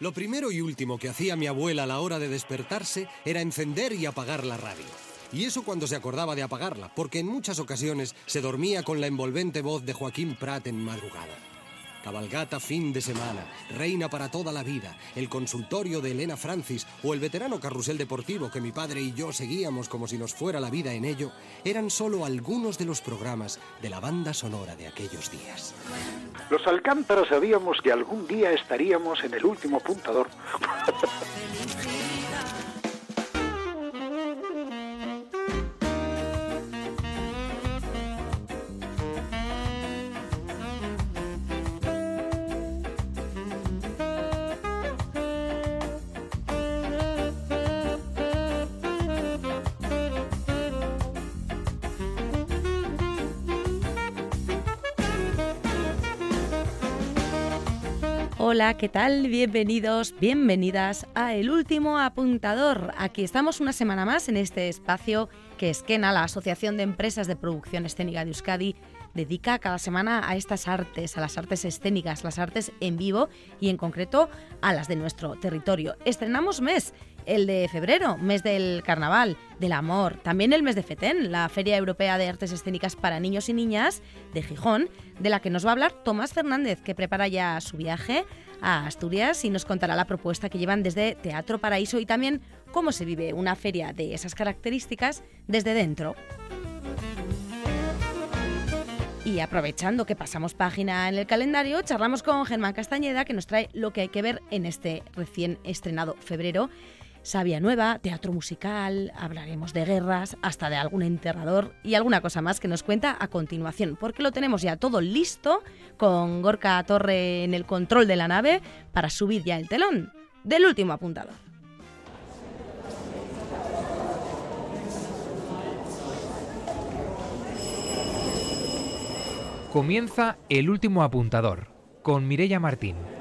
Lo primero y último que hacía mi abuela a la hora de despertarse era encender y apagar la radio. Y eso cuando se acordaba de apagarla, porque en muchas ocasiones se dormía con la envolvente voz de Joaquín Prat en madrugada. Cabalgata fin de semana, Reina para toda la vida, el consultorio de Elena Francis o el veterano carrusel deportivo que mi padre y yo seguíamos como si nos fuera la vida en ello, eran solo algunos de los programas de la banda sonora de aquellos días. Los Alcántara sabíamos que algún día estaríamos en el último apuntador. ¿qué tal? Bienvenidos, bienvenidas a El Último Apuntador. Aquí estamos una semana más en este espacio que Esquena, la Asociación de Empresas de Producción Escénica de Euskadi, dedica cada semana a estas artes, a las artes escénicas, las artes en vivo y en concreto a las de nuestro territorio. Estrenamos mes el de febrero, mes del carnaval, del amor, también el mes de FETEN, la Feria Europea de Artes Escénicas para Niños y Niñas de Gijón, de la que nos va a hablar Tomás Fernández, que prepara ya su viaje a Asturias y nos contará la propuesta que llevan desde Teatro Paraíso y también cómo se vive una feria de esas características desde dentro. Y aprovechando que pasamos página en el calendario, charlamos con Germán Castañeda, que nos trae lo que hay que ver en este recién estrenado febrero Sabia Nueva, teatro musical, hablaremos de guerras, hasta de algún enterrador y alguna cosa más que nos cuenta a continuación, porque lo tenemos ya todo listo con Gorka Torre en el control de la nave para subir ya el telón del último apuntador. Comienza el último apuntador con Mirella Martín.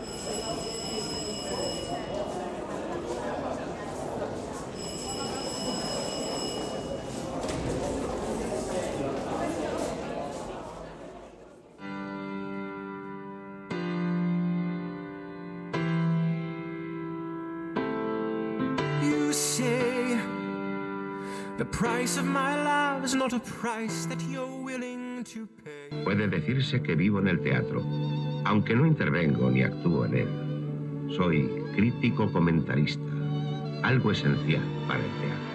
Puede decirse que vivo en el teatro, aunque no intervengo ni actúo en él. Soy crítico comentarista, algo esencial para el teatro.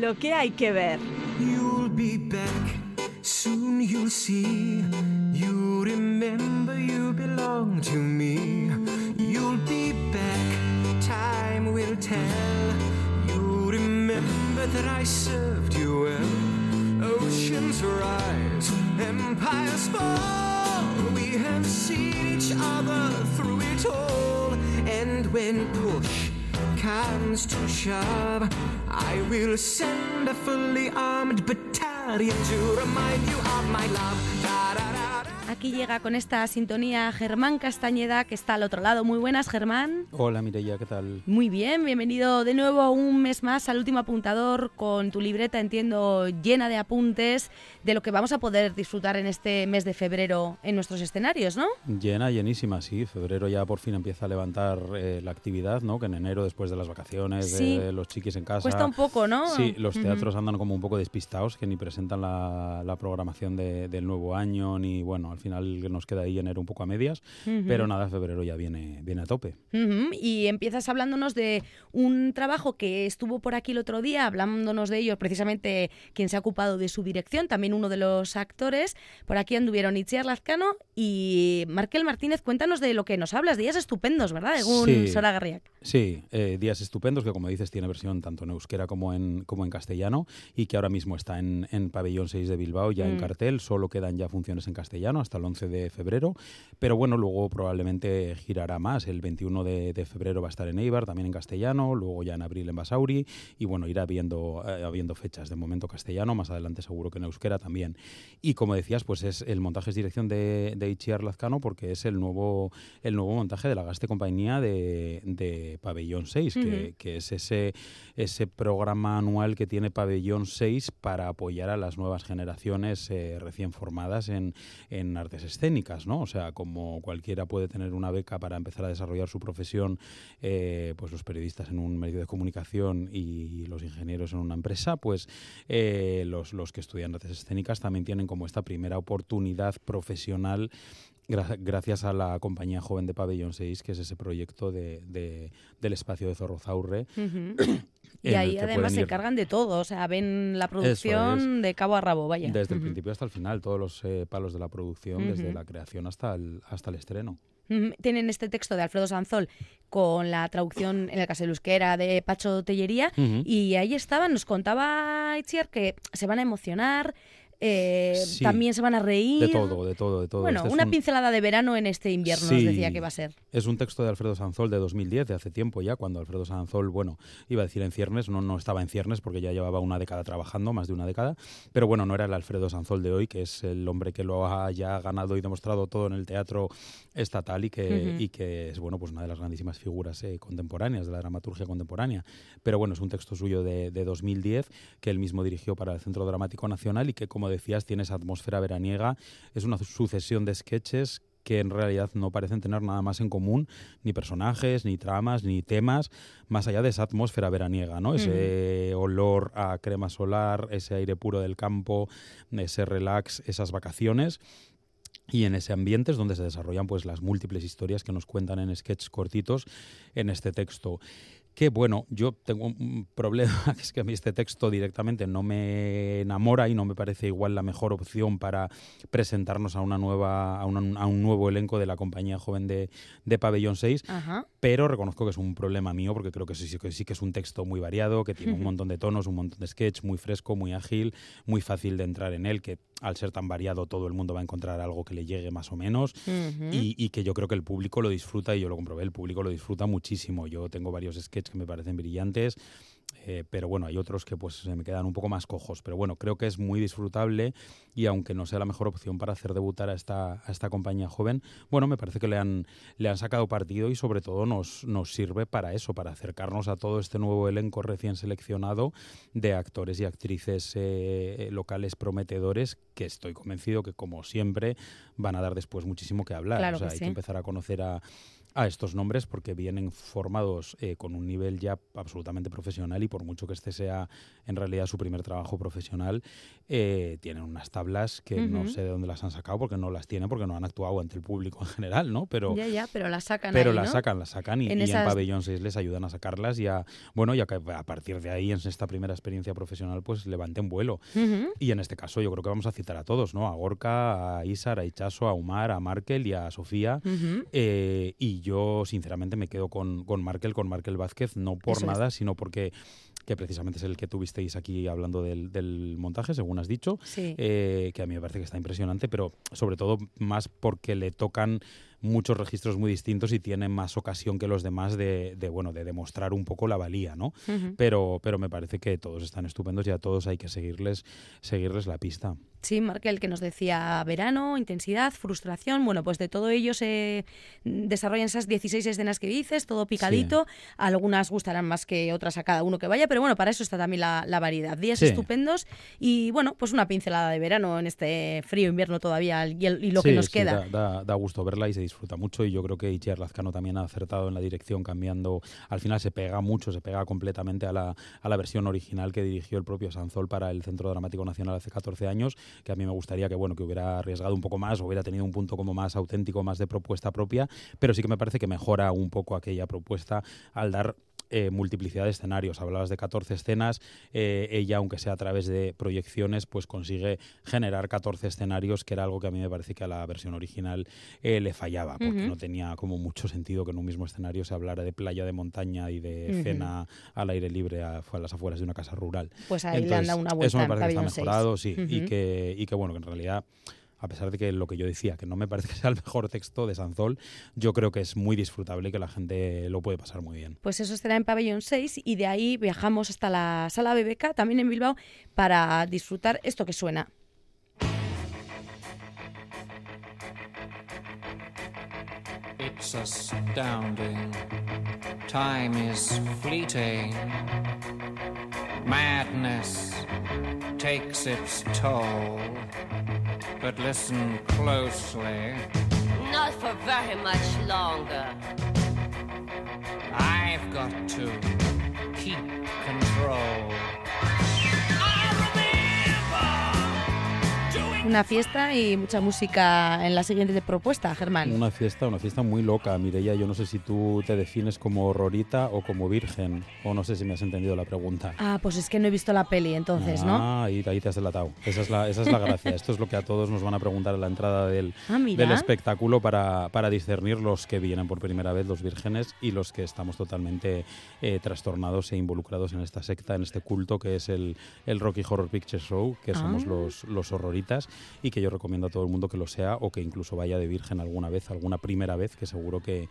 Lo que hay que ver. You'll be back, you'll see. You remember you belong to me. You'll be back, time will tell. You remember that I served you well. Oceans rise, empires fall. We have seen each other through it all. And when push comes to shove, I will send a fully armed battalion to remind you of my love. Aquí llega con esta sintonía Germán Castañeda, que está al otro lado. Muy buenas, Germán. Hola, Mireia, ¿qué tal? Muy bien, bienvenido de nuevo un mes más al último apuntador con tu libreta, entiendo, llena de apuntes de lo que vamos a poder disfrutar en este mes de febrero en nuestros escenarios, ¿no? Llena, llenísima, sí. Febrero ya por fin empieza a levantar eh, la actividad, ¿no? Que en enero, después de las vacaciones, Sí. de los chiquis en casa... Cuesta un poco, ¿no? Sí, los teatros andan como un poco despistados, que ni presentan la, la programación de- del nuevo año, ni bueno, al final nos queda ahí enero un poco a medias, pero nada, febrero ya viene, viene a tope. Y empiezas hablándonos de un trabajo que estuvo por aquí el otro día, hablándonos de ellos, precisamente quien se ha ocupado de su dirección, también uno de los actores. Por aquí anduvieron Itziar Lazcano y Markel Martínez. Cuéntanos de lo que nos hablas, días estupendos, ¿verdad? Según Sí. Sora Garriak. Sí, eh, Días Estupendos, que como dices tiene versión tanto en euskera como en, como en castellano y que ahora mismo está en, en Pabellón 6 de Bilbao ya en Mm. cartel, solo quedan ya funciones en castellano hasta el 11 de febrero, pero bueno, luego probablemente girará más. El 21 de, de febrero va a estar en Eibar, también en castellano, luego ya en abril en Basauri, y bueno, irá habiendo, eh, habiendo fechas. De momento castellano, más adelante seguro que en euskera también. Y como decías, pues es el montaje es dirección de, de Itziar Lazcano porque es el nuevo, el nuevo montaje de la Gaste Compañía de, de Pabellón 6, que, Ujú. que es ese, ese programa anual que tiene Pabellón 6 para apoyar a las nuevas generaciones eh, recién formadas en, en artes escénicas, ¿no? O sea, como cualquiera puede tener una beca para empezar a desarrollar su profesión, eh, pues los periodistas en un medio de comunicación y los ingenieros en una empresa, pues eh, los, los que estudian artes escénicas también tienen como esta primera oportunidad profesional gra- gracias a la compañía joven de Pabellón 6, que es ese proyecto de, de- del espacio de Zorrozaurre. Ujú. Y ahí además se encargan de todo, o sea, ven la producción de cabo a rabo, vaya. Desde el principio hasta el final, todos los eh, palos de la producción, desde la creación hasta el, hasta el estreno. Tienen este texto de Alfredo Sanzol con la traducción, en el caso de euskera, de Pacho Tellería, y ahí estaban, nos contaba Itziar que se van a emocionar, eh, Sí. también se van a reír. De todo, de todo, de todo. Bueno, Este es una un- pincelada de verano en este invierno, nos Sí. decía que va a ser. Es un texto de Alfredo Sanzol de 2010, de hace tiempo ya, cuando Alfredo Sanzol, bueno, iba a decir en ciernes, no, no estaba en ciernes porque ya llevaba una década trabajando, más de una década, pero bueno, no era el Alfredo Sanzol de hoy, que es el hombre que lo ha ya ganado y demostrado todo en el teatro estatal y que, y que es, bueno, pues una de las grandísimas figuras eh, contemporáneas, de la dramaturgia contemporánea. Pero bueno, es un texto suyo de, de 2010 que él mismo dirigió para el Centro Dramático Nacional y que, como decías, tiene esa atmósfera veraniega, es una sucesión de sketches que en realidad no parecen tener nada más en común, ni personajes, ni tramas, ni temas, más allá de esa atmósfera veraniega, ¿no? Ese olor a crema solar, ese aire puro del campo, ese relax, esas vacaciones. Y en ese ambiente es donde se desarrollan pues las múltiples historias que nos cuentan en sketches cortitos en este texto. Que bueno, yo tengo un problema, que es que a mí este texto directamente no me enamora y no me parece igual la mejor opción para presentarnos a una nueva, a, una- a un nuevo elenco de la compañía joven de, de Pabellón 6 Ajá. pero reconozco que es un problema mío porque creo que sí, sí que sí que es un texto muy variado, que tiene un montón de tonos, un montón de sketch, muy fresco, muy ágil, muy fácil de entrar en él, que al ser tan variado todo el mundo va a encontrar algo que le llegue más o menos y, y que yo creo que el público lo disfruta y yo lo comprobé, el público lo disfruta muchísimo. Yo tengo varios sketches que me parecen brillantes. Eh, pero bueno, hay otros que pues se me quedan un poco más cojos. Pero bueno, creo que es muy disfrutable y aunque no sea la mejor opción para hacer debutar a esta, a esta compañía joven, bueno, me parece que le han, le han sacado partido y sobre todo nos, nos sirve para eso, para acercarnos a todo este nuevo elenco recién seleccionado de actores y actrices eh, locales prometedores que estoy convencido que como siempre van a dar después muchísimo que hablar. Claro o sea, que hay sí. que empezar a conocer a, a estos nombres porque vienen formados eh, con un nivel ya absolutamente profesional y por mucho que este sea en realidad su primer trabajo profesional, eh, tienen unas tablas que no sé de dónde las han sacado porque no las tienen, porque no han actuado ante el público en general, ¿no? Pero, ya, ya, pero la sacan pero ahí, las ¿no? sacan, las sacan y En y en, Pabellón 6 les ayudan a sacarlas y a, bueno, ya que a partir de ahí en esta primera experiencia profesional pues levanten vuelo. Y en este caso yo creo que vamos a citar a todos, ¿no? A Gorka, a Isar, a Ichaso, a Umar, a Markel y a Sofía. Eh, y yo, sinceramente, me quedo con, con Markel, con Markel Vázquez, no por Eso es. nada, sino porque que precisamente es el que tuvisteis aquí hablando del, del montaje, según has dicho, Sí. eh, que a mí me parece que está impresionante, pero sobre todo más porque le tocan muchos registros muy distintos y tiene más ocasión que los demás de, de, bueno de demostrar un poco la valía, ¿no? Pero, pero me parece que todos están estupendos y a todos hay que seguirles, seguirles la pista. Sí, Markel, que nos decía verano, intensidad, frustración. Bueno, pues de todo ello se desarrollan esas 16 escenas que dices, todo picadito. Algunas gustarán más que otras a cada uno que vaya, pero bueno, para eso está también la, la variedad. Días Sí. estupendos y bueno, pues una pincelada de verano en este frío invierno todavía y, el- y lo que nos queda. Da, da- da gusto verla y se disfruta mucho y yo creo que Itziar Lazcano también ha acertado en la dirección cambiando, al final se pega mucho, se pega completamente a la, a la versión original que dirigió el propio Sanzol para el Centro Dramático Nacional hace 14 años, que a mí me gustaría que bueno que hubiera arriesgado un poco más, hubiera tenido un punto como más auténtico, más de propuesta propia, pero sí que me parece que mejora un poco aquella propuesta al dar eh, multiplicidad de escenarios. Hablabas de 14 escenas, eh, ella, aunque sea a través de proyecciones, pues consigue generar 14 escenarios, que era algo que a mí me parece que a la versión original eh, le fallaba, porque no tenía como mucho sentido que en un mismo escenario se hablara de playa, de montaña y de Ujú. cena al aire libre a, a las afueras de una casa rural. Pues ahí le han dado una vuelta Eso me parece que está mejorado, sí, y, que, y que bueno, que en realidad a pesar de que lo que yo decía, que no me parece que sea el mejor texto de Sanzol, yo creo que es muy disfrutable y que la gente lo puede pasar muy bien. Pues eso estará en Pabellón 6 y de ahí viajamos hasta la sala BBK, también en Bilbao, para disfrutar esto que suena. It's astounding. Time is fleeting. Madness takes its toll. But listen closely. Not for very much longer. I've got to keep control. Una fiesta y mucha música en la siguiente propuesta, Germán. Una fiesta, una fiesta muy loca, Mireia. Yo no sé si tú te defines como horrorita o como virgen, o no sé si me has entendido la pregunta. Ah, pues es que no he visto la peli entonces, ¿no? Ah, ahí, ahí te has delatado. Esa es, la, esa es la gracia. Esto es lo que a todos nos van a preguntar a la entrada del, Ah, del espectáculo para, para discernir los que vienen por primera vez, los vírgenes, y los que estamos totalmente eh, trastornados e involucrados en esta secta, en este culto que es el, el Rocky Horror Picture Show, que somos Ah. los, los horroritas, y que yo recomiendo a todo el mundo que lo sea o que incluso vaya de virgen alguna vez, alguna primera vez, que seguro que,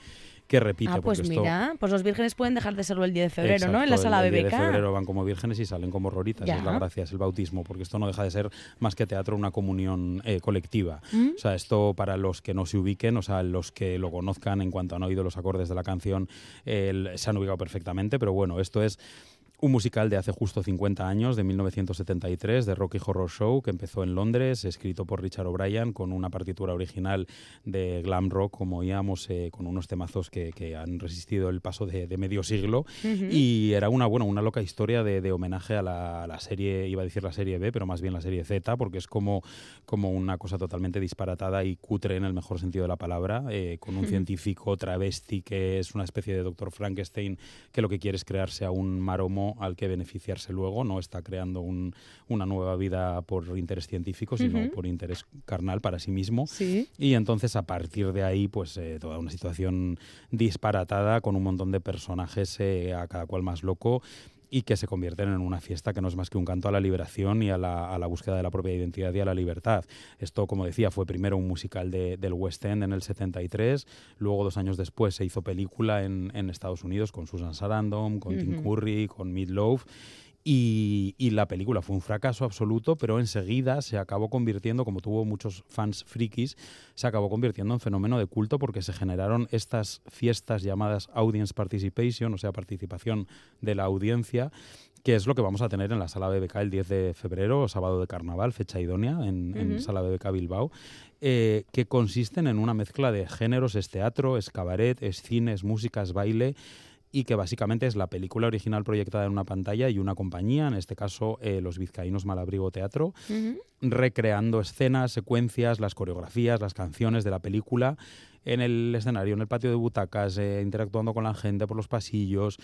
que repite. Ah, pues esto- mira, pues los vírgenes pueden dejar de serlo el 10 de febrero, ¿no? En la sala el 10 BBK. de febrero van como vírgenes y salen como horroritas. Ya. Es la gracia, es el bautismo, porque esto no deja de ser más que teatro una comunión eh, colectiva. ¿Mm? O sea, esto para los que no se ubiquen, o sea, los que lo conozcan en cuanto han oído los acordes de la canción, eh, se han ubicado perfectamente, pero bueno, esto es un musical de hace justo 50 años, de 1973, de Rocky Horror Show, que empezó en Londres, escrito por Richard O'Brien, con una partitura original de glam rock, como oíamos, eh, con unos temazos que, que han resistido el paso de, de medio siglo. Y era una, bueno, una loca historia de, de homenaje a la, a la serie, iba a decir la serie B, pero más bien la serie Z, porque es como, como una cosa totalmente disparatada y cutre en el mejor sentido de la palabra, eh, con un científico travesti que es una especie de doctor Frankenstein que lo que quiere es crearse a un maromo al que beneficiarse luego, no está creando un- una nueva vida por interés científico, sino por interés carnal para sí mismo. Sí. Y entonces a partir de ahí, pues eh, toda una situación disparatada con un montón de personajes, eh, a cada cual más loco, y que se convierten en una fiesta que no es más que un canto a la liberación y a la, a la búsqueda de la propia identidad y a la libertad. Esto, como decía, fue primero un musical de- del West End en el 73, luego dos años después se hizo película en, en Estados Unidos con Susan Sarandon, con Tim. Curry, con Meat Loaf. Y, y la película fue un fracaso absoluto, pero enseguida se acabó convirtiendo, como tuvo muchos fans frikis, se acabó convirtiendo en fenómeno de culto porque se generaron estas fiestas llamadas Audience Participation, o sea, participación de la audiencia, que es lo que vamos a tener en la sala BBK el 10 de febrero, sábado de carnaval, fecha idónea, en, en Ujú. sala BBK Bilbao, eh, que consisten en una mezcla de géneros, es teatro, es cabaret, es cine, es música, es baile, y que básicamente es la película original proyectada en una pantalla y una compañía, en este caso eh, los vizcaínos Malabrigo Teatro, recreando escenas, secuencias, las coreografías, las canciones de la película en el escenario, en el patio de butacas, eh, interactuando con la gente por los pasillos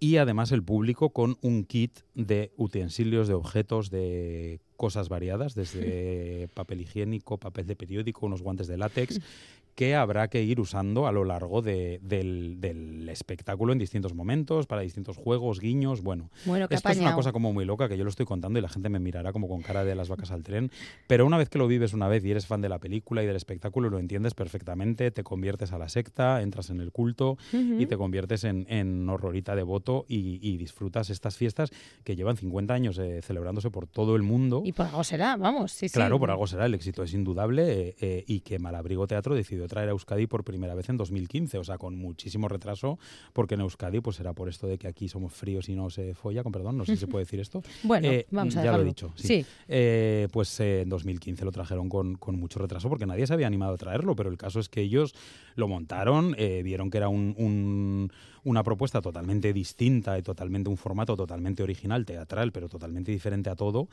y además el público con un kit de utensilios, de objetos, de cosas variadas, desde papel higiénico, papel de periódico, unos guantes de látex, que habrá que ir usando a lo largo de- del, del espectáculo en distintos momentos, para distintos juegos, guiños, bueno. Bueno, Esto es una cosa como muy loca que yo lo estoy contando y la gente me mirará como con cara de las vacas al tren, pero una vez que lo vives una vez y eres fan de la película y del espectáculo, lo entiendes perfectamente, te conviertes a la secta, entras en el culto y te conviertes en, en horrorita devoto y, y disfrutas estas fiestas que llevan 50 años eh, celebrándose por todo el mundo. Y por algo será, vamos, sí, sí. Claro, por algo será, el éxito es indudable eh, eh, y que Malabrigo Teatro decidió traer a Euskadi por primera vez en 2015, o sea, con muchísimo retraso, porque en Euskadi pues será por esto de que aquí somos fríos y no se folla, con perdón, no sé si se puede decir esto. Bueno, Eh, vamos a Ya lo he dicho, sí. Sí. Eh, pues eh, en 2015 lo trajeron con, con mucho retraso porque nadie se había animado a traerlo, pero el caso es que ellos lo montaron, vieron que era un- un- una propuesta totalmente distinta y totalmente un formato totalmente original, teatral, pero totalmente diferente a todo,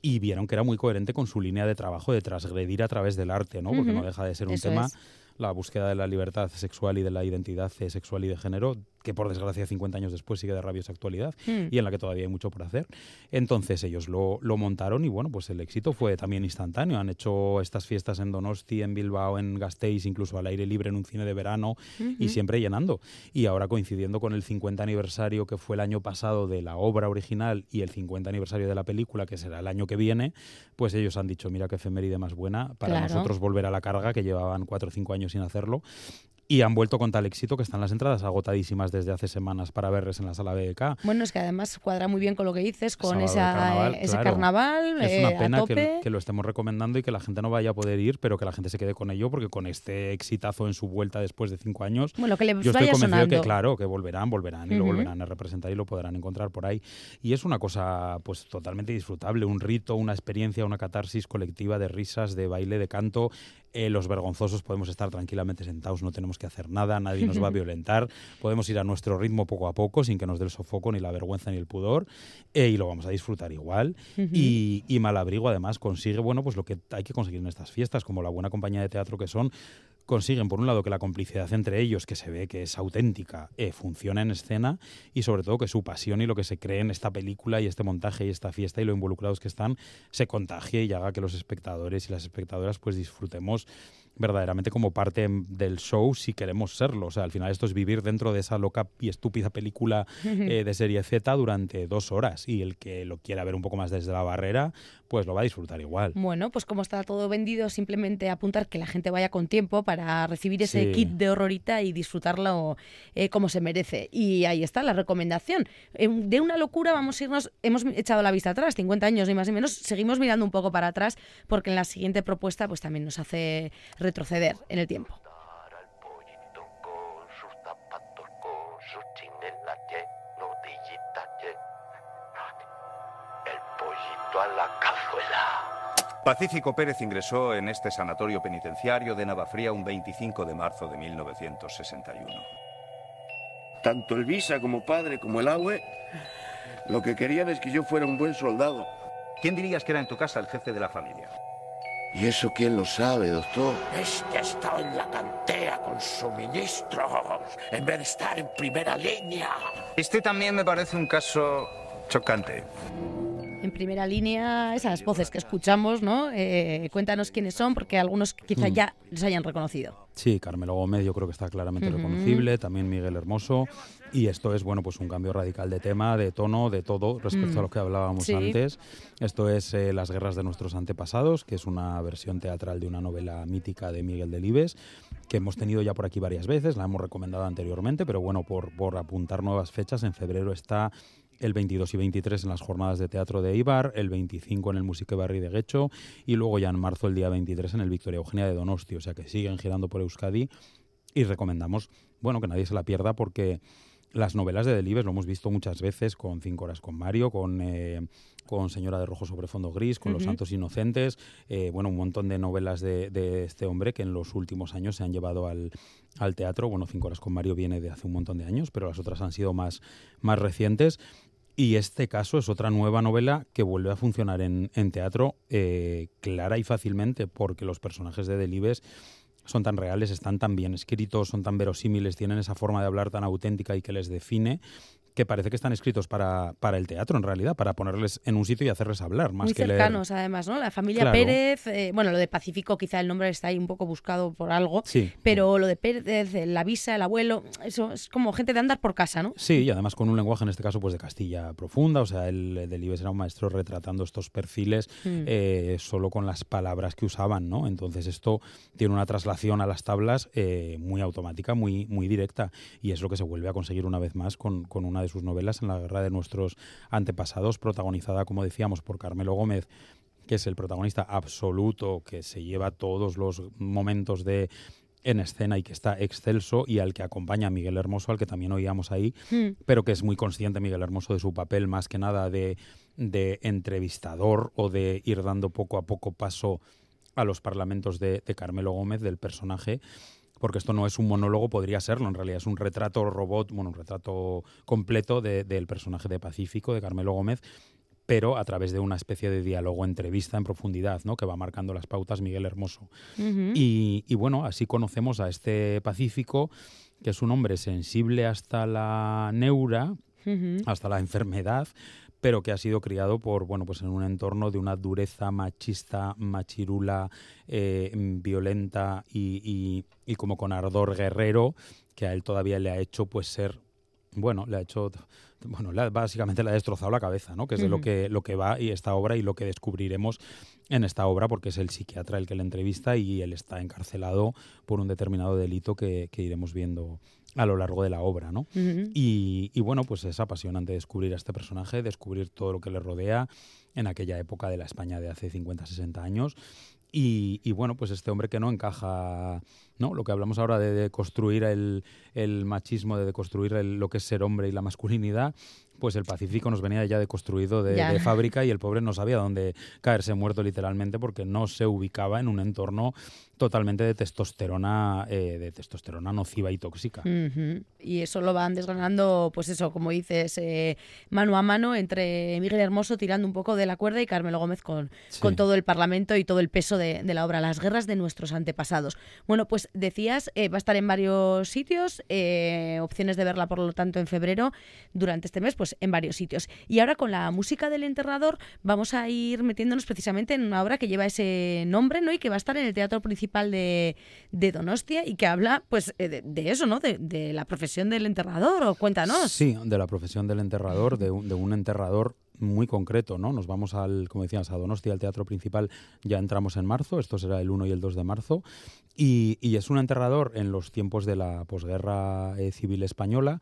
y vieron que era muy coherente con su línea de trabajo de transgredir a través del arte, ¿no? Porque no deja de ser un Eso tema es. la búsqueda de la libertad sexual y de la identidad sexual y de género, que por desgracia 50 años después sigue de rabiosa actualidad Mm. y en la que todavía hay mucho por hacer. Entonces ellos lo, lo montaron y bueno, pues el éxito fue también instantáneo. Han hecho estas fiestas en Donosti, en Bilbao, en Gasteiz, incluso al aire libre en un cine de verano y siempre llenando. Y ahora coincidiendo con el 50 aniversario que fue el año pasado de la obra original y el 50 aniversario de la película, que será el año que viene, pues ellos han dicho, mira qué efeméride más buena para Claro. nosotros volver a la carga, que llevaban cuatro o cinco años sin hacerlo. Y han vuelto con tal éxito que están las entradas agotadísimas desde hace semanas para verles en la sala BK. Bueno, es que además cuadra muy bien con lo que dices, con esa, carnaval, ese claro. carnaval Es eh, una pena que, tope. que lo estemos recomendando y que la gente no vaya a poder ir, pero que la gente se quede con ello, porque con este exitazo en su vuelta después de cinco años, Bueno, que le yo estoy convencido sonando. que, claro, que volverán, volverán y lo volverán a representar y lo podrán encontrar por ahí. Y es una cosa, pues, totalmente disfrutable, un rito, una experiencia, una catarsis colectiva de risas, de baile, de canto. Eh, los vergonzosos podemos estar tranquilamente sentados, no tenemos que hacer nada, nadie nos va a violentar, podemos ir a nuestro ritmo poco a poco, sin que nos dé el sofoco, ni la vergüenza, ni el pudor, eh, y lo vamos a disfrutar igual. y, y Malabrigo, además, consigue, bueno, pues lo que hay que conseguir en estas fiestas, como la buena compañía de teatro que son, consiguen, por un lado, que la complicidad entre ellos, que se ve que es auténtica, eh, funciona en escena y sobre todo que su pasión y lo que se cree en esta película y este montaje y esta fiesta y lo involucrados que están se contagie y haga que los espectadores y las espectadoras pues disfrutemos verdaderamente como parte del show si queremos serlo. O sea, al final esto es vivir dentro de esa loca y estúpida película eh, de serie Z durante dos horas y el que lo quiera ver un poco más desde la barrera, pues lo va a disfrutar igual. Bueno, pues como está todo vendido, simplemente apuntar que la gente vaya con tiempo para recibir ese Sí. kit de horrorita y disfrutarlo eh, como se merece. Y ahí está la recomendación. Eh, de una locura vamos a irnos, hemos echado la vista atrás, 50 años ni más ni menos, seguimos mirando un poco para atrás porque en la siguiente propuesta pues también nos hace retroceder en el tiempo. Pacífico Pérez ingresó en este sanatorio penitenciario de Navafría un 25 de marzo de 1961. Tanto el Visa como padre como el Aue lo que querían es que yo fuera un buen soldado. ¿Quién dirías que era en tu casa el jefe de la familia? ¿Y eso quién lo sabe, doctor? Este está en la cantera con suministros, en vez de estar en primera línea. Este también me parece un caso chocante. En primera línea, esas voces que escuchamos, ¿no? Eh, cuéntanos quiénes son, porque algunos quizá Mm. ya les hayan reconocido. Sí, Carmelo Gómez yo creo que está claramente reconocible, también Miguel Hermoso, y esto es, bueno, pues un cambio radical de tema, de tono, de todo respecto Mm. a lo que hablábamos Sí. antes. Esto es eh, Las guerras de nuestros antepasados, que es una versión teatral de una novela mítica de Miguel Delibes, que hemos tenido ya por aquí varias veces, la hemos recomendado anteriormente, pero bueno, por, por apuntar nuevas fechas, en febrero está el 22 y 23 en las jornadas de teatro de Ibar, el 25 en el Musique Barri de Guecho y luego ya en marzo el día 23 en el Victoria Eugenia de Donosti, o sea que siguen girando por Euskadi y recomendamos, bueno, que nadie se la pierda porque las novelas de Delibes lo hemos visto muchas veces con Cinco horas con Mario, con, eh, con Señora de Rojo sobre fondo gris, con Los. Santos Inocentes, eh, bueno, un montón de novelas de, de este hombre que en los últimos años se han llevado al, al teatro. Bueno, Cinco horas con Mario viene de hace un montón de años, pero las otras han sido más, más recientes. Y este caso es otra nueva novela que vuelve a funcionar en, teatro eh, clara y fácilmente, porque los personajes de Delibes son tan reales, están tan bien escritos, son tan verosímiles, tienen esa forma de hablar tan auténtica y que les define, que parece que están escritos para, para el teatro, en realidad, para ponerles en un sitio y hacerles hablar, más Muy que leer. cercanos, además, ¿no? La familia Claro. Pérez, eh, bueno, lo de Pacífico quizá el nombre está ahí un poco buscado por algo, Sí. pero lo de Pérez, eh, la visa, el abuelo, eso es como gente de andar por casa, ¿no? Sí, y además con un lenguaje en este caso pues de Castilla profunda, o sea, el, el Delibes era un maestro retratando estos perfiles Mm. eh, solo con las palabras que usaban, ¿no? Entonces esto tiene una traslación a las tablas eh, muy automática, muy, muy directa, y es lo que se vuelve a conseguir una vez más con, con una de sus novelas en la guerra de nuestros antepasados, protagonizada, como decíamos, por Carmelo Gómez que es el protagonista absoluto, que se lleva todos los momentos de en escena y que está excelso y al que acompaña Miguel Hermoso, al que también oíamos ahí, Mm. pero que es muy consciente Miguel Hermoso de su papel más que nada de, de entrevistador o de ir dando poco a poco paso a los parlamentos de, de Carmelo Gómez, del personaje, porque esto no es un monólogo, podría serlo, en realidad es un retrato robot, bueno, un retrato completo de- del personaje de Pacífico, de Carmelo Gómez, pero a través de una especie de diálogo, entrevista en profundidad, ¿no? que va marcando las pautas Miguel Hermoso. y, y bueno, así conocemos a este Pacífico, que es un hombre sensible hasta la neura, hasta la enfermedad, pero que ha sido criado por bueno pues en un entorno de una dureza machista, machirula, eh, violenta y, y- y como con ardor guerrero que a él todavía le ha hecho pues ser bueno le ha hecho bueno le ha- básicamente le ha destrozado la cabeza, ¿no? Que es de lo que lo que va y esta obra y lo que descubriremos en esta obra porque es el psiquiatra el que le entrevista y él está encarcelado por un determinado delito que, que iremos viendo a lo largo de la obra, ¿no? Y, y bueno, pues es apasionante descubrir a este personaje, descubrir todo lo que le rodea en aquella época de la España de hace 50, 60 años. Y, y bueno, pues este hombre que no encaja, ¿no? Lo que hablamos ahora de, de construir el, el machismo, de deconstruir el- lo que es ser hombre y la masculinidad, pues el Pacífico nos venía ya deconstruido de, Ya. de fábrica y el pobre no sabía dónde caerse muerto literalmente porque no se ubicaba en un entorno totalmente de testosterona, eh, de testosterona nociva y tóxica. Y eso lo van desgranando, pues eso, como dices, eh, mano a mano entre Miguel Hermoso tirando un poco de la cuerda y Carmelo Gómez con, Sí. con todo el Parlamento y todo el peso de, de la obra, las guerras de nuestros antepasados. Bueno, pues decías, eh, va a estar en varios sitios, eh, opciones de verla por lo tanto en febrero, durante este mes, pues en varios sitios. Y ahora con la música del enterrador vamos a ir metiéndonos precisamente en una obra que lleva ese nombre, ¿no? Y que va a estar en el Teatro Principal de, Donostia y que habla, pues, eh, de, eso, ¿no? De, la profesión del enterrador, o cuéntanos. Sí, de la profesión del enterrador, de un, enterrador muy concreto, ¿no? Nos vamos al, como decías, a Donostia, al teatro principal, ya entramos en marzo, esto será el 1 y el 2 de marzo, y, y es un enterrador en los tiempos de la posguerra eh, civil española,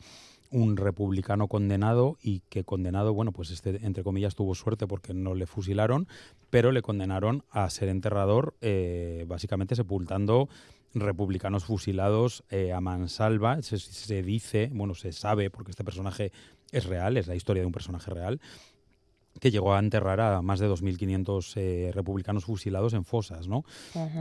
un republicano condenado y que condenado, bueno, pues este, entre comillas, tuvo suerte porque no le fusilaron, pero le condenaron a ser enterrador, eh, básicamente sepultando republicanos fusilados eh, a mansalva. Se, se dice, bueno, se sabe, porque este personaje es real, es la historia de un personaje real, que llegó a enterrar a más de 2.500 eh, republicanos fusilados en fosas, ¿no?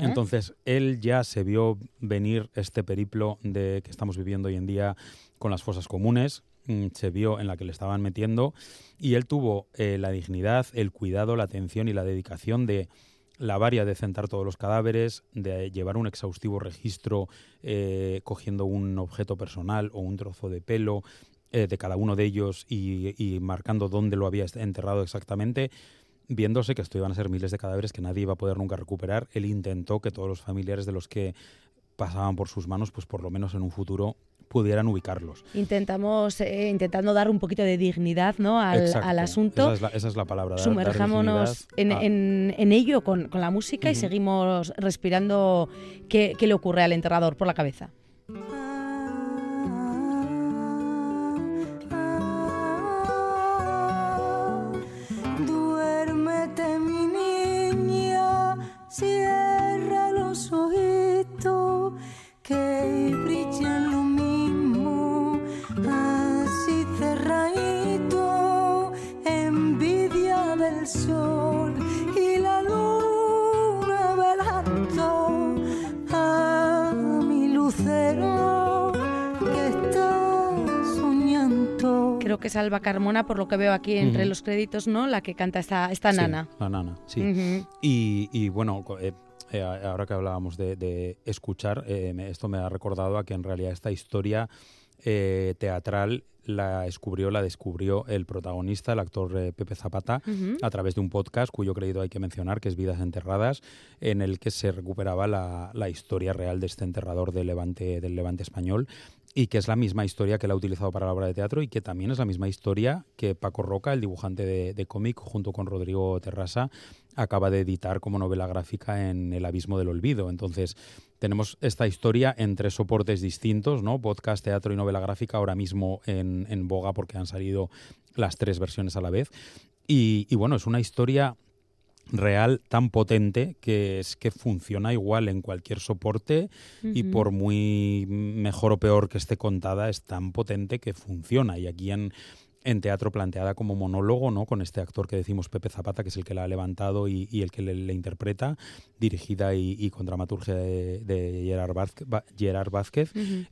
Entonces, él ya se vio venir este periplo de que estamos viviendo hoy en día con las fosas comunes, mm, se vio en la que le estaban metiendo y él tuvo eh, la dignidad, el cuidado, la atención y la dedicación de lavar y adecentar todos los cadáveres, de llevar un exhaustivo registro eh, cogiendo un objeto personal o un trozo de pelo eh, de cada uno de ellos y, y marcando dónde lo había enterrado exactamente, viéndose que esto iban a ser miles de cadáveres que nadie iba a poder nunca recuperar. Él intentó que todos los familiares de los que pasaban por sus manos, pues por lo menos en un futuro pudieran ubicarlos. Intentamos, eh, intentando dar un poquito de dignidad ¿no? al, Exacto. al asunto. Esa es la, esa es la palabra. dar- dar Sumerjámonos en, a- en- en ello con, con la música y seguimos respirando qué, qué le ocurre al enterrador por la cabeza. Duérmete mi niña, cierra los ojitos que sol y la luna velando a mi lucero que está soñando. Creo que es Alba Carmona, por lo que veo aquí entre los créditos, ¿no? La que canta esta, esta Sí, nana. La nana, sí. Y, y bueno, eh, eh, ahora que hablábamos de, de escuchar, eh, me- esto me ha recordado a que en realidad esta historia eh, teatral la descubrió, la descubrió el protagonista, el actor eh, Pepe Zapata, a través de un podcast cuyo crédito hay que mencionar, que es Vidas Enterradas, en el que se recuperaba la, la historia real de este enterrador del Levante, del Levante español y que es la misma historia que él ha utilizado para la obra de teatro y que también es la misma historia que Paco Roca, el dibujante de, de cómic, junto con Rodrigo Terrasa, acaba de editar como novela gráfica en El Abismo del Olvido. Entonces, tenemos esta historia en tres soportes distintos, ¿no? Podcast, teatro y novela gráfica, ahora mismo en, en boga porque han salido las tres versiones a la vez. Y, y bueno, es una historia real tan potente que es que funciona igual en cualquier soporte y por muy mejor o peor que esté contada es tan potente que funciona y aquí en en teatro planteada como monólogo, ¿no? Con este actor que decimos Pepe Zapata, que es el que la ha levantado y, y el que le, le interpreta, dirigida y, y con dramaturgia de, de Gerard, Vázquez, Gerard.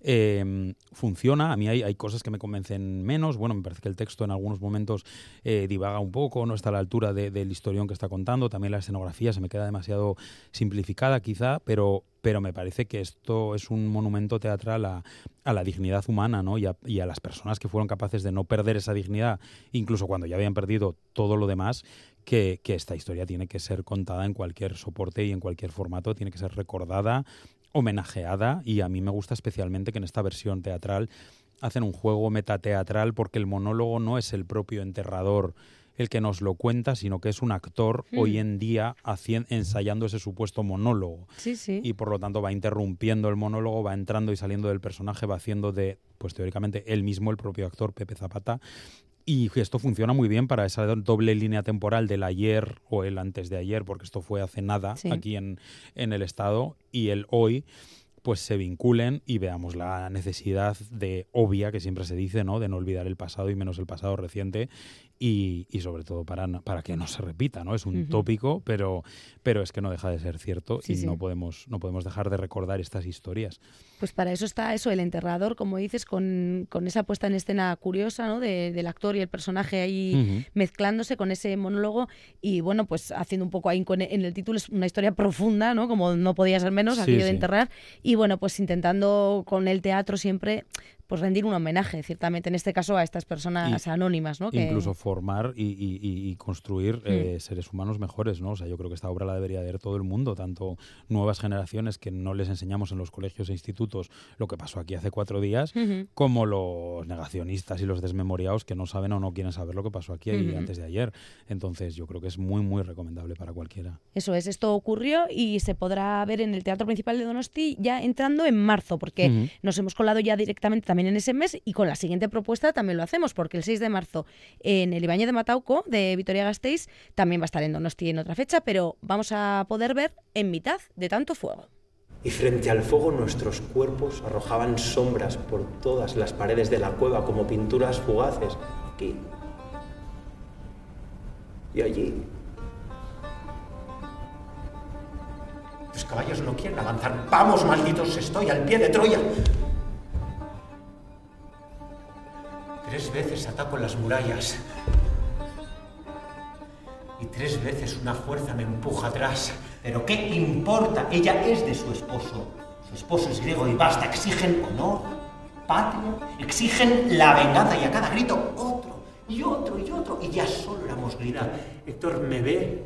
Eh, funciona, a mí hay, hay cosas que me convencen menos, bueno, me parece que el texto en algunos momentos eh, divaga un poco, no está a la altura de- del historión que está contando, también la escenografía se me queda demasiado simplificada quizá, pero, pero me parece que esto es un monumento teatral a, la dignidad humana ¿no? y, a, y a las personas que fueron capaces de no perder esa dignidad, incluso cuando ya habían perdido todo lo demás, que, que esta historia tiene que ser contada en cualquier soporte y en cualquier formato, tiene que ser recordada, homenajeada y a mí me gusta especialmente que en esta versión teatral hacen un juego metateatral porque el monólogo no es el propio enterrador el que nos lo cuenta, sino que es un actor Mm. hoy en día hacien- ensayando ese supuesto monólogo. Sí, sí. Y por lo tanto va interrumpiendo el monólogo, va entrando y saliendo del personaje, va haciendo de, pues teóricamente, él mismo, el propio actor, Pepe Zapata. Y esto funciona muy bien para esa doble línea temporal del ayer o el antes de ayer, porque esto fue hace nada Sí. aquí en, en el Estado, y el hoy pues se vinculen y veamos la necesidad de obvia que siempre se dice, ¿no? De no olvidar el pasado y menos el pasado reciente y, y sobre todo para, para que no se repita, ¿no? Es un Ujú. tópico, pero, pero es que no deja de ser cierto Sí, y sí. no podemos no podemos dejar de recordar estas historias. Pues para eso está eso, el enterrador, como dices, con, con esa puesta en escena curiosa, ¿no? De- del actor y el personaje ahí mezclándose con ese monólogo y bueno, pues haciendo un poco ahí con- en el título es una historia profunda, ¿no? Como no podía ser menos, Sí, aquello de enterrar. Y bueno, pues intentando con el teatro siempre pues rendir un homenaje, ciertamente, en este caso a estas personas anónimas, ¿no? Que- Incluso formar y, y- y- construir eh, seres humanos mejores, ¿no? O sea, yo creo que esta obra la debería ver todo el mundo, tanto nuevas generaciones que no les enseñamos en los colegios e institutos lo que pasó aquí hace cuatro días, como los negacionistas y los desmemoriados que no saben o no quieren saber lo que pasó aquí Ujú. antes de ayer. Entonces, yo creo que es muy, muy recomendable para cualquiera. Eso es, esto ocurrió y se podrá ver en el Teatro Principal de Donosti ya entrando en marzo, porque nos hemos colado ya directamente también en ese mes y con la siguiente propuesta también lo hacemos, porque el 6 de marzo en el Ibañez de Matauco de Vitoria-Gasteiz también va a estar en Donosti en otra fecha, pero vamos a poder ver en mitad de tanto fuego. Y frente al fuego nuestros cuerpos arrojaban sombras por todas las paredes de la cueva como pinturas fugaces. Aquí. Y allí. Los caballos no quieren avanzar. Vamos, malditos, estoy al pie de Troya. Tres veces ataco las murallas. Y tres veces una fuerza me empuja atrás. Pero ¿qué importa? Ella es de su esposo. Su esposo es griego y basta. Exigen honor, patria, exigen la venganza y a cada grito otro y otro y otro. Y ya solo éramos gritar. Héctor me ve,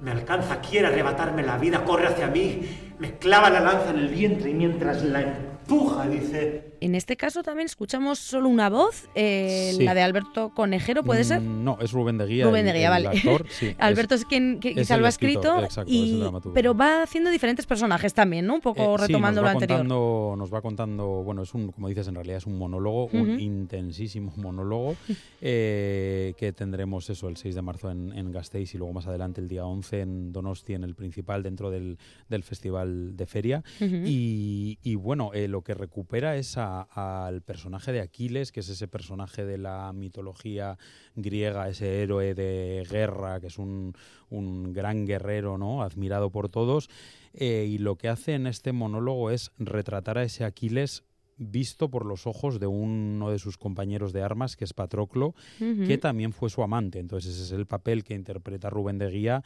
me alcanza, quiere arrebatarme la vida, corre hacia mí, me clava la lanza en el vientre y mientras la empuja dice... En este caso también escuchamos solo una voz, eh, Sí. la de Alberto Conejero, ¿puede ser? Mm, No, es Rubén de Guía. Rubén de Guía, el vale. actor, sí, Alberto es, quien que quizá lo ha escrito, exacto, y, dramaturgo. pero va haciendo diferentes personajes también, ¿no? Un poco Eh, retomando lo anterior. Contando, nos va contando, bueno, es un, como dices, en realidad es un monólogo, un intensísimo monólogo, eh, que tendremos eso el 6 de marzo en, en Gasteiz y luego más adelante el día 11 en Donosti, en el principal, dentro del, del Festival de Feria. Y, y bueno, eh, lo que recupera es a- al personaje de Aquiles, que es ese personaje de la mitología griega, ese héroe de guerra, que es un, un gran guerrero, ¿no? Admirado por todos. Eh, y lo que hace en este monólogo es retratar a ese Aquiles visto por los ojos de uno de sus compañeros de armas, que es Patroclo, que también fue su amante. Entonces ese es el papel que interpreta Rubén de Guía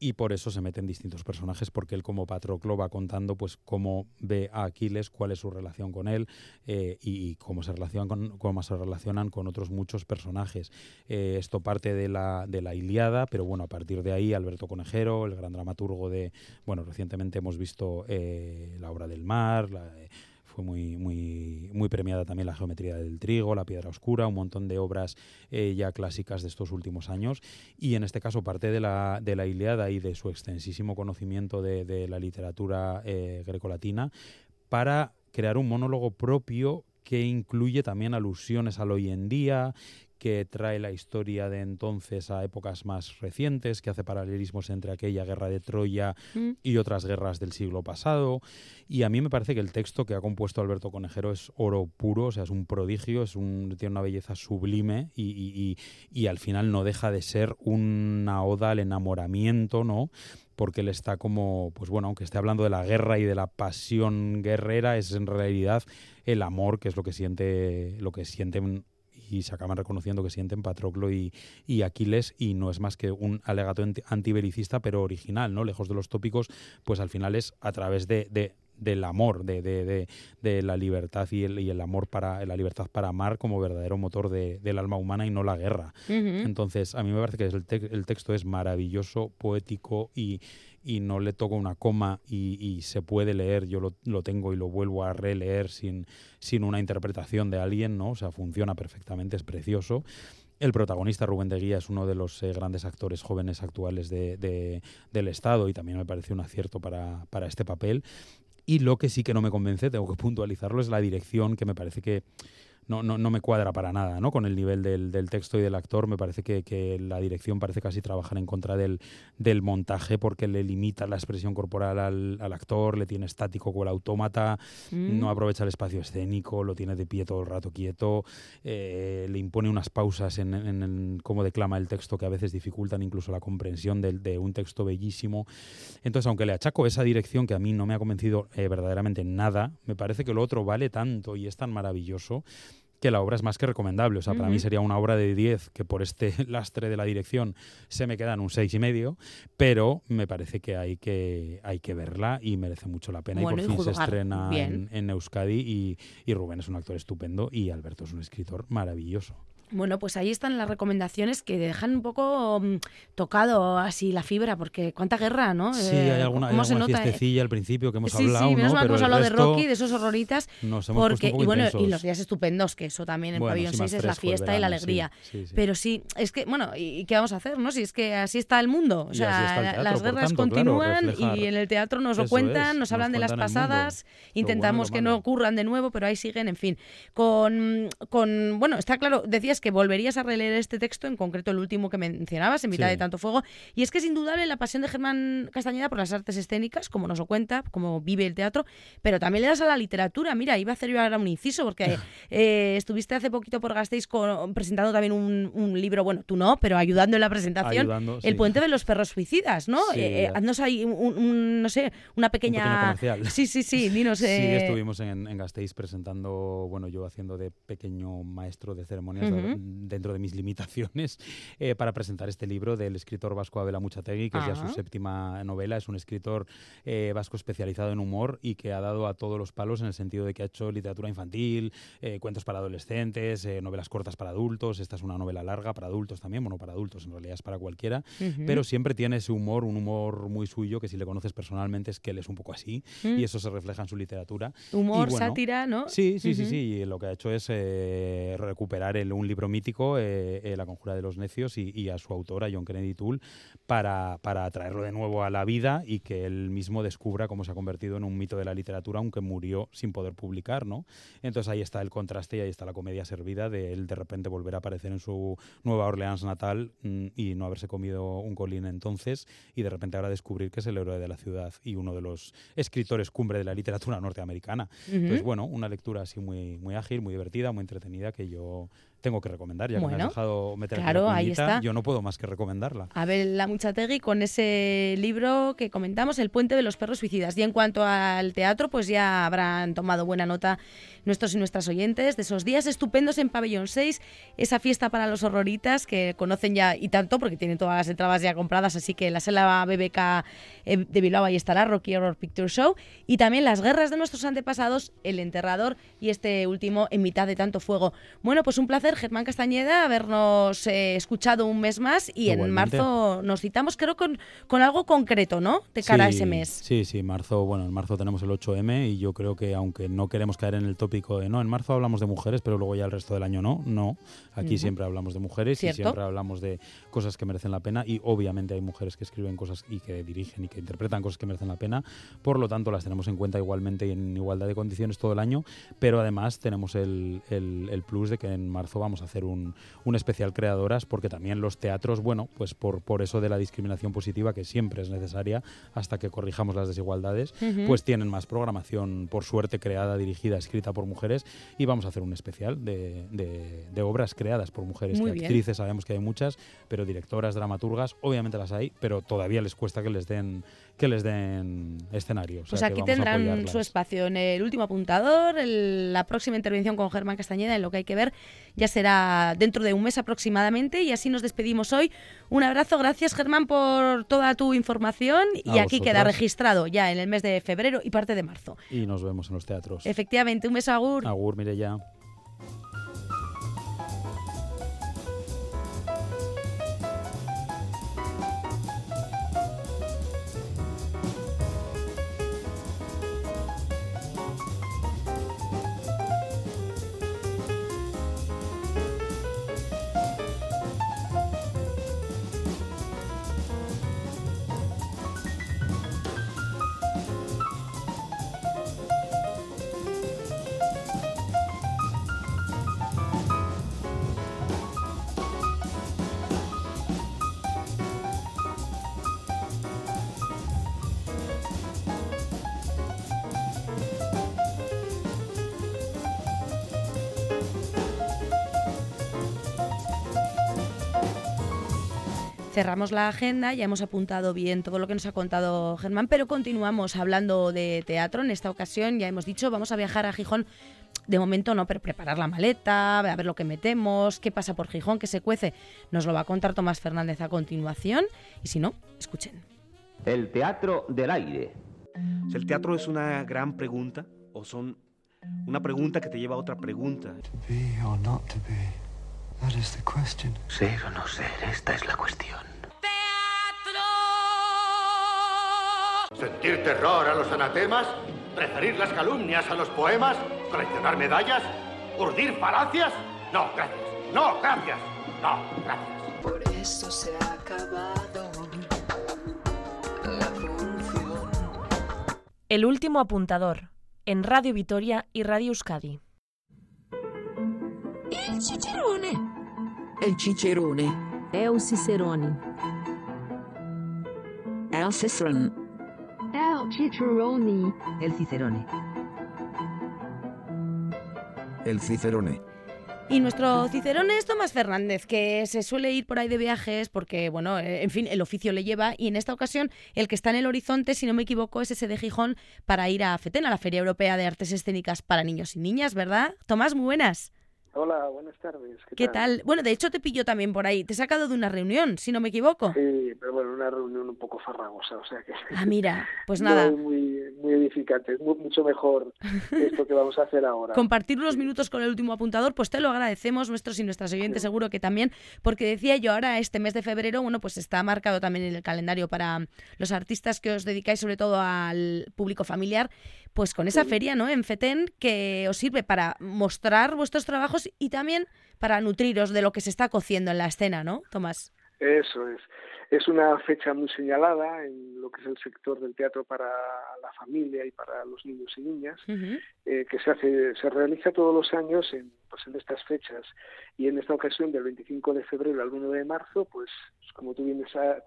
y por eso se meten distintos personajes porque él como Patroclo va contando pues cómo ve a Aquiles, cuál es su relación con él eh, y cómo se relacionan con, cómo se relacionan con otros muchos personajes. Eh, esto parte de la, de la Iliada, pero bueno, a partir de ahí Alberto Conejero, el gran dramaturgo de, bueno, recientemente hemos visto eh, La obra del mar, muy, muy, premiada también la geometría del trigo, la piedra oscura, un montón de obras eh, ya clásicas de estos últimos años. Y en este caso parte de la, de la Iliada y de su extensísimo conocimiento de, de la literatura eh, grecolatina para crear un monólogo propio que incluye también alusiones al hoy en día, que trae la historia de entonces a épocas más recientes, que hace paralelismos entre aquella guerra de Troya Mm. y otras guerras del siglo pasado. Y a mí me parece que el texto que ha compuesto Alberto Conejero es oro puro, o sea, es un prodigio, es un, tiene una belleza sublime y, y- y- y al final no deja de ser una oda al enamoramiento, ¿no? Porque él está como, pues bueno, aunque esté hablando de la guerra y de la pasión guerrera, es en realidad el amor, que es lo que siente, lo que sienten y se acaban reconociendo que sienten Patroclo y, y Aquiles y no es más que un alegato anti- antibelicista pero original, ¿no? Lejos de los tópicos, pues al final es a través de, de- del amor, de, de- de- de la libertad y el, y el amor para la libertad para amar como verdadero motor de- del alma humana y no la guerra. Entonces, a mí me parece que el, te- el texto es maravilloso, poético y, y no le toca una coma y, se puede leer, yo lo, lo tengo y lo vuelvo a releer sin, sin una interpretación de alguien, ¿no? O sea, funciona perfectamente, es precioso. El protagonista, Rubén de Guía, es uno de los eh, grandes actores jóvenes actuales de- del Estado y también me parece un acierto para, para este papel. Y lo que sí que no me convence, tengo que puntualizarlo, es la dirección, que me parece que no, no, no me cuadra para nada, ¿no? Con el nivel del, del texto y del actor, me parece que, que la dirección parece casi trabajar en contra del, del montaje porque le limita la expresión corporal al, al actor, le tiene estático con el autómata, Mm. no aprovecha el espacio escénico, lo tiene de pie todo el rato quieto, eh, le impone unas pausas en, en- en cómo declama el texto que a veces dificultan incluso la comprensión de, un texto bellísimo. Entonces, aunque le achaco esa dirección que a mí no me ha convencido eh, verdaderamente nada, me parece que lo otro vale tanto y es tan maravilloso que la obra es más que recomendable. O sea, para mí sería una obra de 10 que por este lastre de la dirección se me quedan un seis y medio, pero me parece que hay que, hay que verla y merece mucho la pena. Bueno, y y por fin se estrena en, en Euskadi y, y Rubén es un actor estupendo y Alberto es un escritor maravilloso. Bueno, pues ahí están las recomendaciones que dejan un poco mm, tocado así la fibra, porque cuánta guerra, ¿no? Sí, Eh, hay alguna, hay ¿cómo se alguna nota, eh? al principio que hemos sí, hablado, sí, menos ¿no? mal que Pero hemos hablado de Rocky, de esos horroritas, nos hemos porque un poco y bueno, y los días estupendos, que eso también en Bueno, Pabellón sí, 6 más es la fiesta y la alegría. sí. Pero sí, es que, bueno, ¿y qué vamos a hacer, no? Si es que así está el mundo, o sea, teatro, las guerras tanto, continúan y en el teatro nos lo cuentan, es, nos nos hablan de las pasadas, bueno intentamos que no ocurran de nuevo, pero ahí siguen, en fin. Con, con, bueno, está claro, decías que volverías a releer este texto, en concreto el último que mencionabas, en mitad Sí. de tanto fuego, y es que es indudable la pasión de Germán Castañeda por las artes escénicas, como nos lo cuenta, como vive el teatro, pero también le das a la literatura. Mira, iba a hacer yo ahora un inciso, porque eh, estuviste hace poquito por Gasteiz con- presentando también un, un libro, bueno, tú no, pero ayudando en la presentación, Ayudando, El sí. puente de los perros suicidas, ¿no? Sí. Eh, eh, haznos ahí un, un- no sé, una pequeña... comercial. Sí, sí, sí, dinos... Sí, eh, estuvimos en, en Gasteiz presentando, bueno, yo haciendo de pequeño maestro de ceremonias de- Ujú. dentro de mis limitaciones eh, para presentar este libro del escritor vasco Abela Muchategui, que es ya su séptima novela. Es un escritor eh, vasco especializado en humor y que ha dado a todos los palos en el sentido de que ha hecho literatura infantil, eh, cuentos para adolescentes, eh, novelas cortas para adultos. Esta es una novela larga para adultos también, bueno, para adultos en realidad es para cualquiera, Ujú. pero siempre tiene ese humor, un humor muy suyo que si le conoces personalmente es que él es un poco así Mm. y eso se refleja en su literatura. Humor, Y bueno, sátira, ¿no? Sí, sí, sí, sí. Y lo que ha hecho es eh, recuperar el- un libro mítico, eh, eh, La Conjura de los Necios, y, y a su autor, a John Kennedy Toole, para, para traerlo de nuevo a la vida y que él mismo descubra cómo se ha convertido en un mito de la literatura, aunque murió sin poder publicar, ¿no? Entonces ahí está el contraste y ahí está la comedia servida de él de repente volver a aparecer en su Nueva Orleans natal mm, y no haberse comido un colín entonces y de repente ahora descubrir que es el héroe de la ciudad y uno de los escritores cumbre de la literatura norteamericana. Entonces, Ujú. bueno, una lectura así muy, muy ágil, muy divertida, muy entretenida que yo tengo que recomendar. Ya que me has dejado meter claro, la ahí está. yo no puedo más que recomendarla. Abel La Muchategui con ese libro que comentamos, El puente de los perros suicidas. Y en cuanto al teatro, pues ya habrán tomado buena nota nuestros y nuestras oyentes de esos días estupendos en Pabellón 6, esa fiesta para los horroritas que conocen ya y tanto porque tienen todas las entradas ya compradas, así que la sala BBK eh, de Bilbao ahí estará, Rocky Horror Picture Show, y también las guerras de nuestros antepasados, El Enterrador y este último En mitad de tanto fuego. Bueno, pues un placer, Germán Castañeda, habernos eh, escuchado un mes más y en marzo nos citamos, creo, con, con algo concreto, ¿no? De cara a ese mes. Sí, sí, marzo, bueno, en marzo tenemos el 8M y yo creo que aunque no queremos caer en el tópico de no, en marzo hablamos de mujeres, pero luego ya el resto del año no, no. Aquí siempre hablamos de mujeres Cierto. y siempre hablamos de cosas que merecen la pena y obviamente hay mujeres que escriben cosas y que dirigen y que interpretan cosas que merecen la pena, por lo tanto las tenemos en cuenta igualmente y en igualdad de condiciones todo el año, pero además tenemos el, el- el plus de que en marzo vamos a hacer un, un especial creadoras porque también los teatros, bueno, pues por, por eso de la discriminación positiva que siempre es necesaria hasta que corrijamos las desigualdades, pues tienen más programación, por suerte, creada, dirigida, escrita por mujeres y vamos a hacer un especial de, de- de obras creadas por mujeres. Muy que bien. actrices sabemos que hay muchas, pero directoras, dramaturgas, obviamente las hay, pero todavía les cuesta que les den que les den escenario. O sea Pues aquí tendrán su espacio en el último apuntador. el- la próxima intervención con Germán Castañeda, en lo que hay que ver, ya será dentro de un mes aproximadamente. Y así nos despedimos hoy. Un abrazo, gracias Germán por toda tu información. Y A aquí queda registrado ya en el mes de febrero y parte de marzo. Y nos vemos en los teatros. Efectivamente, un beso, Agur. Agur, Mireya. Cerramos la agenda, ya hemos apuntado bien todo lo que nos ha contado Germán, pero continuamos hablando de teatro. En esta ocasión ya hemos dicho, vamos a viajar a Gijón. De momento no, pero preparar la maleta, a ver lo que metemos, qué pasa por Gijón, qué se cuece. Nos lo va a contar Tomás Fernández a continuación. Y si no, escuchen. El teatro del aire. ¿El teatro es una gran pregunta o son una pregunta que te lleva a otra pregunta? Be or not to be? That is the question. Ser o no ser, esta es la cuestión. ¿Sentir terror a los anatemas? ¿Preferir las calumnias a los poemas? ¿Coleccionar medallas? ¿Urdir falacias? No, gracias. No, gracias. No, gracias. Por eso se ha acabado la función. El último apuntador, en Radio Vitoria y Radio Euskadi. Il cicerone. El cicerone. È un cicerone. El cicerone. El cicerone. El cicerone. El Cicerone. Y nuestro Cicerón es Tomás Fernández, que se suele ir por ahí de viajes porque, bueno, eh, en fin, el oficio le lleva. Y en esta ocasión, el que está en el horizonte, si no me equivoco, es ese de Gijón para ir a FETEN, a la Feria Europea de Artes Escénicas para Niños y Niñas, ¿verdad? Tomás, muy buenas. Hola, buenas tardes. ¿Qué tal? Bueno, de hecho te pillo también por ahí. Te he sacado de una reunión, si no me equivoco. Sí, pero bueno, una reunión un poco farragosa, o sea que... Ah, mira, pues nada. muy, muy edificante, es mu- mucho mejor esto que vamos a hacer ahora. Compartir unos minutos con el último apuntador, pues te lo agradecemos, nuestros y nuestras oyentes seguro que también, porque decía yo ahora este mes de febrero, bueno, pues está marcado también en el calendario para los artistas que os dedicáis sobre todo al público familiar, pues con esa feria, ¿no? En FETEN, que os sirve para mostrar vuestros trabajos y también para nutriros de lo que se está cociendo en la escena, ¿no, Tomás? Eso es. Es una fecha muy señalada en lo que es el sector del teatro para la familia y para los niños y niñas, eh, que se hace, se realiza todos los años en, pues en estas fechas. Y en esta ocasión, del 25 de febrero al 1 de marzo, pues como tú bien, has,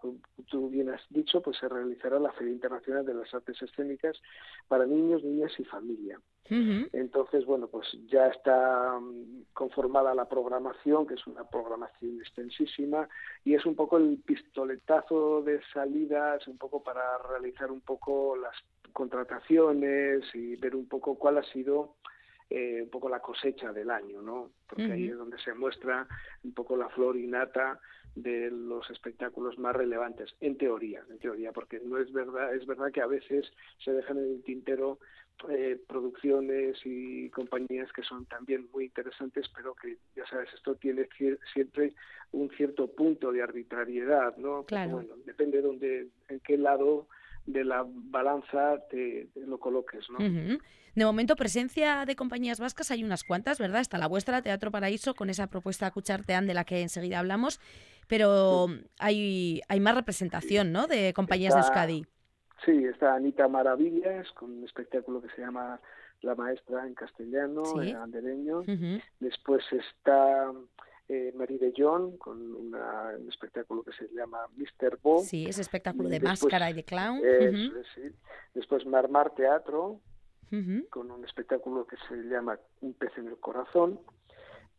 tú bien has dicho, pues se realizará la Feria Internacional de las Artes Escénicas para niños, niñas y familia. Entonces, bueno, pues ya está mm, conformada la programación, que es una programación extensísima, y es un poco el pistoletazo de salidas, un poco para realizar un poco las contrataciones y ver un poco cuál ha sido eh, un poco la cosecha del año, ¿no? Porque ahí es donde se muestra un poco la flor innata de los espectáculos más relevantes, en teoría, en teoría, porque no es verdad, es verdad que a veces se dejan en el tintero eh, producciones y compañías que son también muy interesantes, pero que ya sabes, esto tiene cier- siempre un cierto punto de arbitrariedad, ¿no? Porque, Claro. bueno, depende de dónde, en qué lado de la balanza te, te lo coloques, ¿no? De momento, presencia de compañías vascas hay unas cuantas, ¿verdad? Está la vuestra, Teatro Paraíso, con esa propuesta Cuchartean de la que enseguida hablamos, pero hay, hay más representación, ¿no? De compañías de Euskadi. Sí, está Anita Maravillas con un espectáculo que se llama La Maestra en castellano, Sí. en andereño. Ujú. Después está eh, Marie de John con una- un espectáculo que se llama Mr. Bo. Sí, ese espectáculo de Después- máscara y de clown. Es, sí. Después Marmar Teatro con un espectáculo que se llama Un pez en el corazón.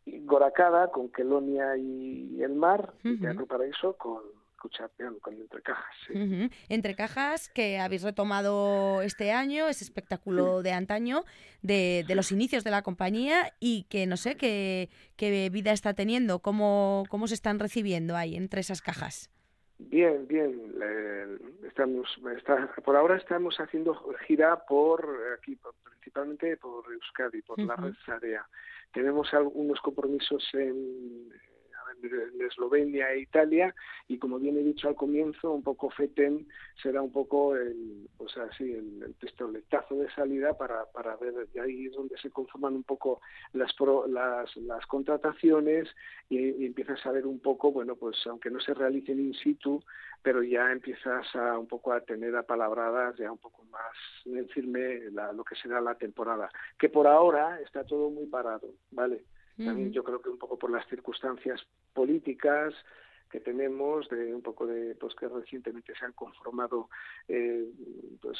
Y Goracada con Kelonia y el mar. y. Teatro Paraíso con Cuchapeón, con Entre Cajas. sí. Entre cajas que habéis retomado este año, ese espectáculo de antaño, de, de los inicios de la compañía y que no sé qué, qué vida está teniendo, cómo, cómo se están recibiendo ahí entre esas cajas. Bien, bien. eh, estamos, está- por ahora estamos haciendo gira por aquí, por- principalmente por Euskadi, por la Ujú. red Sarea. Tenemos algunos compromisos en, en Eslovenia e Italia y como bien he dicho al comienzo, un poco FETEN será un poco el, pues así, el, el pistoletazo de salida para, para ver, y ahí es donde se conforman un poco las, las, las contrataciones y, y empiezas a ver un poco, bueno, pues aunque no se realicen in situ, pero ya empiezas a un poco a tener apalabradas ya un poco más en firme lo que será la temporada, que por ahora está todo muy parado, ¿vale? También yo creo que un poco por las circunstancias políticas que tenemos, de un poco de pues que recientemente se han conformado eh, pues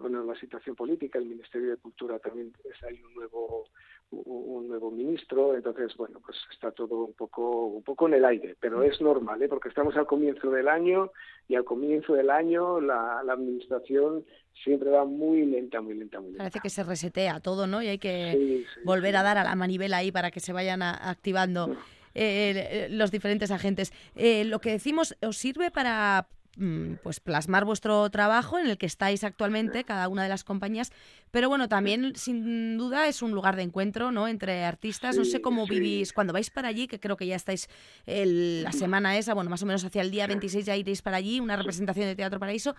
bueno la situación política, el Ministerio de Cultura también es hay un nuevo un nuevo ministro, entonces bueno pues está todo un poco un poco en el aire, pero es normal, ¿eh? porque estamos al comienzo del año y al comienzo del año la, la administración siempre va muy lenta, muy lenta, muy lenta. Parece que se resetea todo, ¿no? Y hay que Sí, sí, volver a dar a la manivela ahí para que se vayan a- activando eh, los diferentes agentes. Eh, lo que decimos, ¿os sirve para mm, pues plasmar vuestro trabajo en el que estáis actualmente, cada una de las compañías, pero bueno, también sin duda es un lugar de encuentro, ¿no? Entre artistas, no sé cómo vivís, cuando vais para allí, que creo que ya estáis el- la semana esa, bueno, más o menos hacia el día 26 ya iréis para allí, una representación de Teatro Paraíso,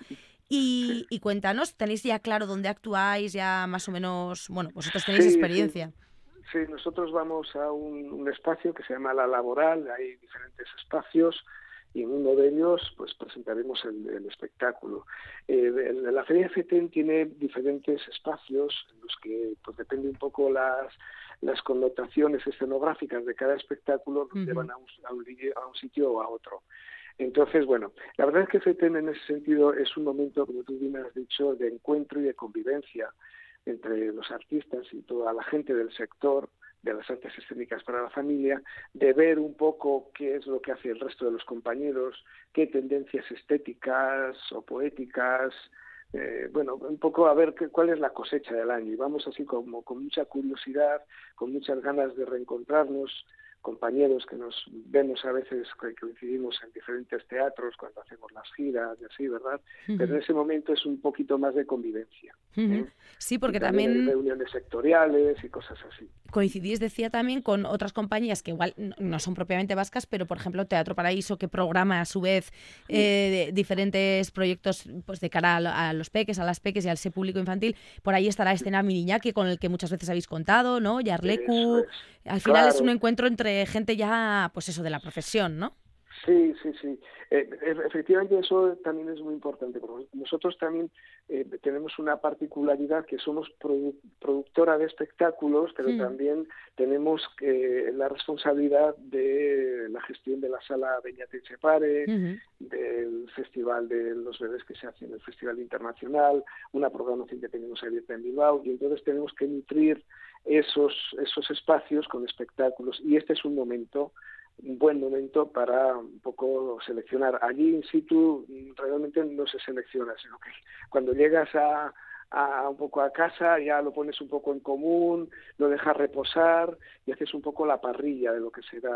y, y cuéntanos, ¿tenéis ya claro dónde actuáis, ya más o menos, bueno, vosotros tenéis experiencia? Sí, nosotros vamos a un, un espacio que se llama La Laboral, hay diferentes espacios y en uno de ellos pues presentaremos el, el espectáculo. Eh, la Feria FETEN tiene diferentes espacios en los que pues depende un poco las las connotaciones escenográficas de cada espectáculo nos llevan a un, a un a un sitio o a otro. Entonces, bueno, la verdad es que FETEN en ese sentido es un momento, como tú bien has dicho, de encuentro y de convivencia entre los artistas y toda la gente del sector de las artes escénicas para la familia, de ver un poco qué es lo que hace el resto de los compañeros, qué tendencias estéticas o poéticas, eh, bueno, un poco a ver qué, cuál es la cosecha del año. Y vamos así como con mucha curiosidad, con muchas ganas de reencontrarnos, compañeros que nos vemos a veces que coincidimos en diferentes teatros cuando hacemos las giras y así, ¿verdad? Pero en ese momento es un poquito más de convivencia. ¿eh? Sí, porque también hay reuniones sectoriales y cosas así. coincidís, decía también, con otras compañías que igual no son propiamente vascas, pero por ejemplo Teatro Paraíso, que programa a su vez eh, de- diferentes proyectos pues de cara a, lo- a los peques, a las peques y al ese público infantil. Por ahí estará Escena Miriñaki, con el que muchas veces habéis contado, ¿no? Yarleku. Eso Al final es un encuentro entre gente ya, pues eso, de la profesión, ¿no? Sí, sí, sí. Eh, e- efectivamente, eso también es muy importante. porque nosotros también eh, tenemos una particularidad que somos produ- productora de espectáculos, pero Mm. también tenemos eh, la responsabilidad de la gestión de la sala Beñate Chepare, del Festival de los Bebés que se hace en el Festival Internacional, una programación que tenemos abierta en Bilbao, y entonces tenemos que nutrir esos, esos espacios con espectáculos. Y este es un momento un buen momento para un poco seleccionar. Allí in situ realmente no se selecciona, sino que cuando llegas a, a un poco a casa ya lo pones un poco en común, lo dejas reposar y haces un poco la parrilla de lo que será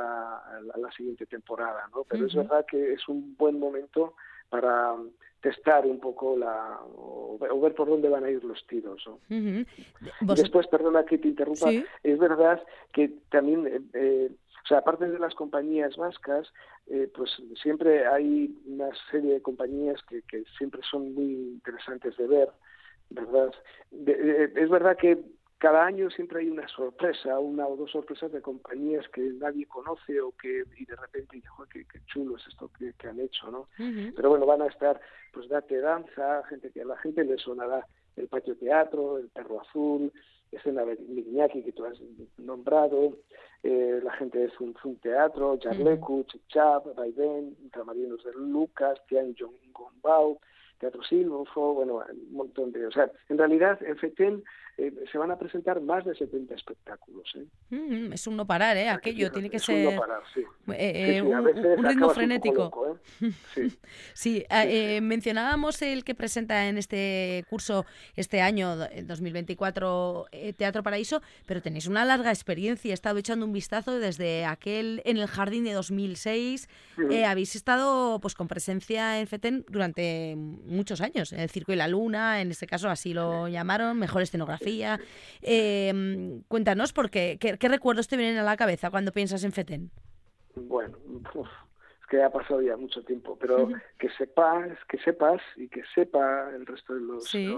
la, la siguiente temporada, ¿no? Pero es verdad que es un buen momento para testar un poco la o, o ver por dónde van a ir los tiros, ¿no? Vos- Después, perdona que te interrumpa, Sí. es verdad que también, eh, eh, o sea, aparte de las compañías vascas, eh, pues siempre hay una serie de compañías que, que siempre son muy interesantes de ver, ¿verdad? De- de- es verdad que cada año siempre hay una sorpresa, una o dos sorpresas de compañías que nadie conoce o que y de repente dice, "Joder, qué, qué chulo es esto que, que han hecho, ¿no? Pero bueno, van a estar, pues Date Danza, gente que a la gente le sonará el Patio Teatro, el Perro Azul, escena de Miñaki, que tú has nombrado, eh, la gente de Zum Zum Teatro, Jarlecu, Chichap, Vaivén, Ultramarinos de Lucas, Tian Jong Gombao, Teatro Silvofo, bueno, un montón de... O sea, en realidad en FETEN eh, se van a presentar más de 70 espectáculos. ¿eh? Mm, es un no parar, ¿eh? Aquello tiene que es ser un no parar, sí. eh, Sí, sí, a un, ritmo acabas un poco frenético. loco, ¿eh? Sí. Sí, ah, eh, mencionábamos el que presenta en este curso este año, do- el 2024, eh, Teatro Paraíso, pero tenéis una larga experiencia. He estado echando un vistazo desde aquel en el jardín de 2006. Ujú. Eh, habéis estado pues con presencia en FETEN durante muchos años, en el Circo y la Luna, en este caso así lo llamaron, mejor escenografía. Eh, cuéntanos, porque, ¿qué, qué recuerdos te vienen a la cabeza cuando piensas en FETEN? Bueno, uf, es que ha pasado ya mucho tiempo, pero que sepas, que sepas y que sepa el resto de los Sí.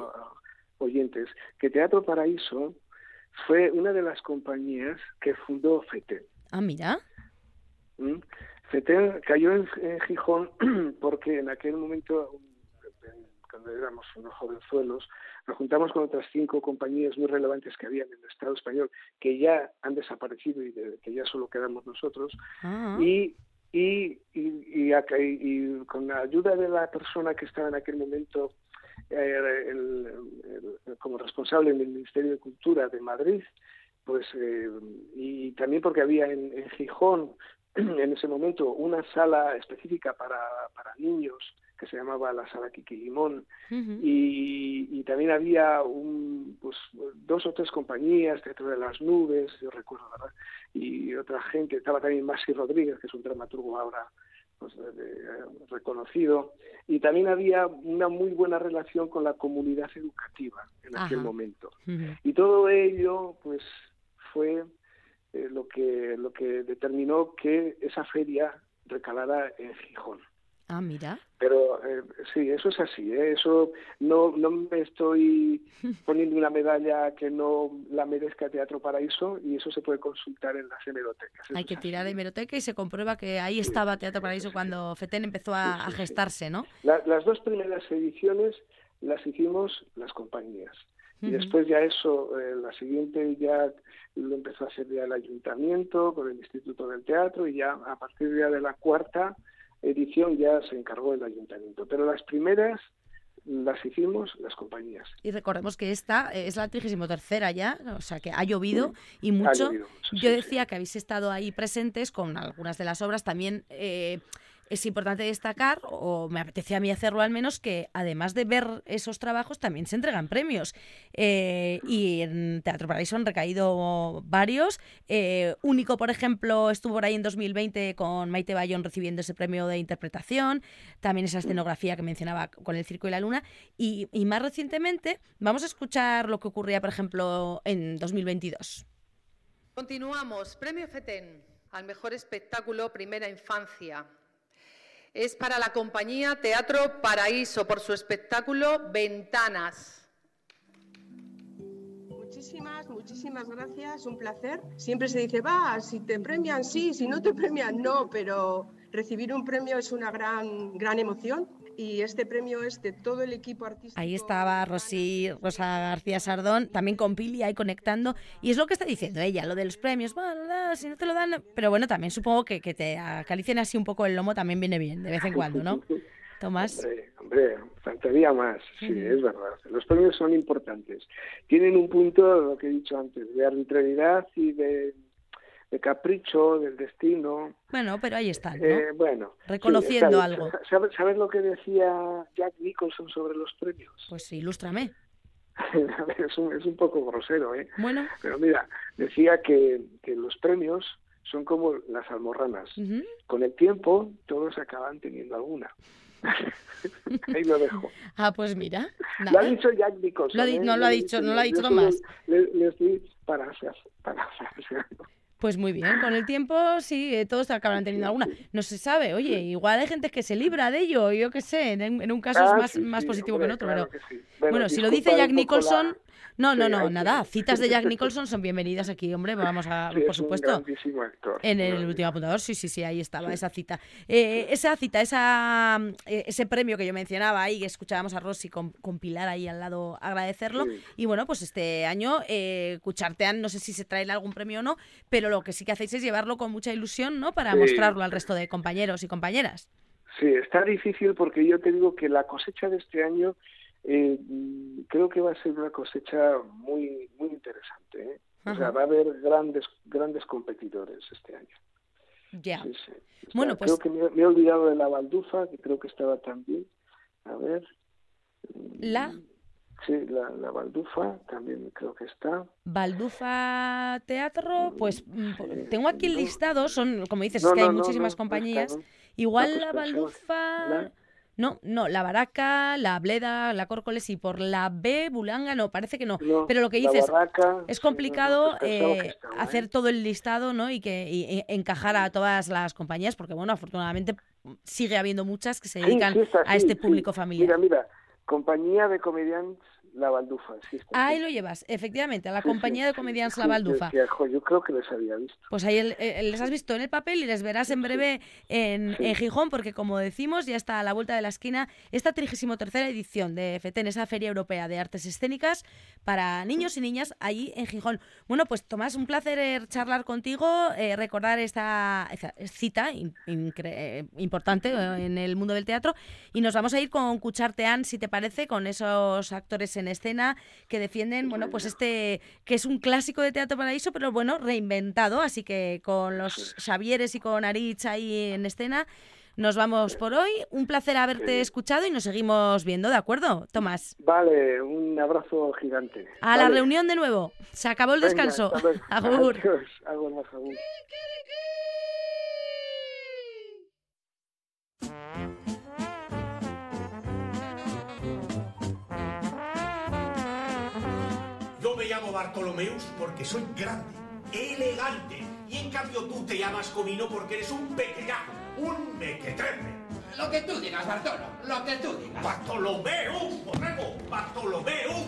oyentes que Teatro Paraíso fue una de las compañías que fundó FETEN. Ah, mira. ¿m? FETEN cayó en, en Gijón porque en aquel momento, en- cuando éramos unos jovenzuelos, nos juntamos con otras cinco compañías muy relevantes que había en el Estado español, que ya han desaparecido y de- que ya solo quedamos nosotros, Ah. y, y, y, y acá- y con la ayuda de la persona que estaba en aquel momento eh, el- el- como responsable en el Ministerio de Cultura de Madrid, pues eh, y también porque había en, en Gijón en ese momento una sala específica para, para niños que se llamaba la sala Kiki Limón y, y también había un, pues, dos o tres compañías, Teatro de las Nubes, yo recuerdo, ¿verdad? Y otra gente, estaba también Masi Rodríguez, que es un dramaturgo ahora pues, de- de- reconocido, y también había una muy buena relación con la comunidad educativa en aquel momento. Y todo ello, pues, fue eh, lo que lo que determinó que esa feria recalara en Gijón. Ah, mira. Pero eh, sí, eso es así. ¿eh? Eso no, no me estoy poniendo una medalla que no la merezca Teatro Paraíso y eso se puede consultar en las hemerotecas. Eso Hay que tirar de hemeroteca y se comprueba que ahí estaba Teatro Paraíso cuando FETEN empezó a, a gestarse, ¿no? La- las dos primeras ediciones las hicimos las compañías. Y después ya eso, eh, la siguiente ya lo empezó a hacer ya el ayuntamiento con el Instituto del Teatro y ya a partir ya de la cuarta edición ya se encargó el ayuntamiento. Pero las primeras las hicimos las compañías. Y recordemos que esta es la 33 ya, o sea que ha llovido y mucho. llovido mucho, Yo decía que habéis estado ahí presentes con algunas de las obras. También eh, es importante destacar, o me apetecía a mí hacerlo al menos, que además de ver esos trabajos también se entregan premios. Eh, y en Teatro Paraíso han recaído varios. Eh, Único, por ejemplo, estuvo por ahí en 2020 con Maite Bayón recibiendo ese premio de interpretación. También esa escenografía que mencionaba con el Circo y la Luna. Y, y más recientemente, vamos a escuchar lo que ocurría, por ejemplo, en 2022. Continuamos. Premio FETEN al mejor espectáculo Primera Infancia. Es para la compañía Teatro Paraíso por su espectáculo Ventanas. Muchísimas, muchísimas gracias, un placer. Siempre se dice, va, si te premian sí, si no te premian no, pero recibir un premio es una gran, gran emoción y este premio es de todo el equipo artístico. Ahí estaba Rosy, Rosa García Sardón, también con Pili ahí conectando. Y es lo que está diciendo ella, lo de los premios. Bueno, si no te lo dan. Pero bueno, también supongo que, que te acaricien así un poco el lomo también viene bien, de vez en cuando, ¿no? Tomás. Hombre, hombre, faltaría más, sí, Ujú. es verdad. Los premios son importantes. Tienen un punto, lo que he dicho antes, de arbitrariedad y de, de capricho, del destino. Bueno, pero ahí están, ¿no? Eh, bueno, sí, Reconociendo bien. algo. ¿Sabes, ¿Sabes lo que decía Jack Nicholson sobre los premios? Pues ilústrame. Es, un, es un poco grosero, ¿eh? Bueno. Pero mira, decía que, que los premios son como las almorranas. Ujú. Con el tiempo, todos acaban teniendo alguna. Ahí lo dejo. Ah, pues mira. Lo ha nada. dicho Jack Nicholson. Lo ¿eh? no lo ha dicho, no lo ha dicho solo Le, le estoy parafras- parafraseando. Pues muy bien, con el tiempo sí, eh, todos acabarán teniendo alguna. No se sabe, oye, igual hay gente que se libra de ello, yo qué sé, en, en un caso es Ah, más, sí, más sí, positivo hombre, que en otro, claro pero sí. bueno, Bueno, si lo dice Jack Nicholson, no, no, no, nada, citas de Jack Nicholson son bienvenidas aquí, hombre, vamos a, Sí, por es un supuesto. grandísimo actor. En el último apuntador, sí, sí, sí, ahí estaba esa cita. Eh, esa cita, esa, eh, ese premio que yo mencionaba ahí, que escuchábamos a Rosy con, con Pilar ahí al lado agradecerlo. Sí. Y bueno, pues este año eh, Cuchartean, no sé si se trae algún premio o no, pero lo que sí que hacéis es llevarlo con mucha ilusión, ¿no? Para mostrarlo al resto de compañeros y compañeras. Sí, está difícil porque yo te digo que la cosecha de este año eh, mm, creo que va a ser una cosecha muy muy interesante. ¿eh? O sea, va a haber grandes grandes competidores este año. Ya. Sí, sí. Está- Bueno, pues- Creo que me, me he olvidado de la baldufa, que creo que estaba también. A ver. La Sí, la, la baldufa también creo que está. Baldufa Teatro, pues mm, tengo aquí el listado, son, como dices, No, es que hay no, está, compañías. Igual pues la Baldufa... la- No, no, la Baraca, la Bleda, la Córcoles y por la B, Bulanga, no, parece que no. No, Pero lo que dices, Barraca, es complicado no, que eh, ¿eh? hacer todo el listado, ¿no? Y que y- y encajar a todas las compañías, porque bueno, afortunadamente sigue habiendo muchas que se dedican sí a este público familiar. Mira, mira, compañía de comediantes La Baldufa. Ahí lo llevas, efectivamente, a la Sí, sí, compañía de comediantes sí, La Baldufa. yo creo que les había visto. Pues ahí el- el- les has visto en el papel y les verás en breve en, en Gijón, porque como decimos, ya está a la vuelta de la esquina esta 33 edición de FETEN, esa Feria Europea de Artes Escénicas para niños y niñas allí en Gijón. Bueno, pues Tomás, un placer eh, charlar contigo, eh, recordar esta, esta cita in- eh, importante eh, en el mundo del teatro y nos vamos a ir con Cuchartean, si te parece, con esos actores en escena que defienden, bueno, pues este que es un clásico de Teatro Paraíso, pero bueno, reinventado, así que con los Xavieres y con Aritz ahí en escena, nos vamos por hoy. Un placer haberte escuchado y nos seguimos viendo, ¿de acuerdo, Tomás? Vale, un abrazo gigante. A la reunión de nuevo. Se acabó el Venga, descanso. hasta luego. Agur. Adiós, agur, agur. Bartolomeus porque soy grande, elegante. Y en cambio tú te llamas Comino porque eres un pequeñajo, un mequetrefe. Lo que tú digas, Bartolo, lo que tú digas. Bartolomeus, borrego, Bartolomeus.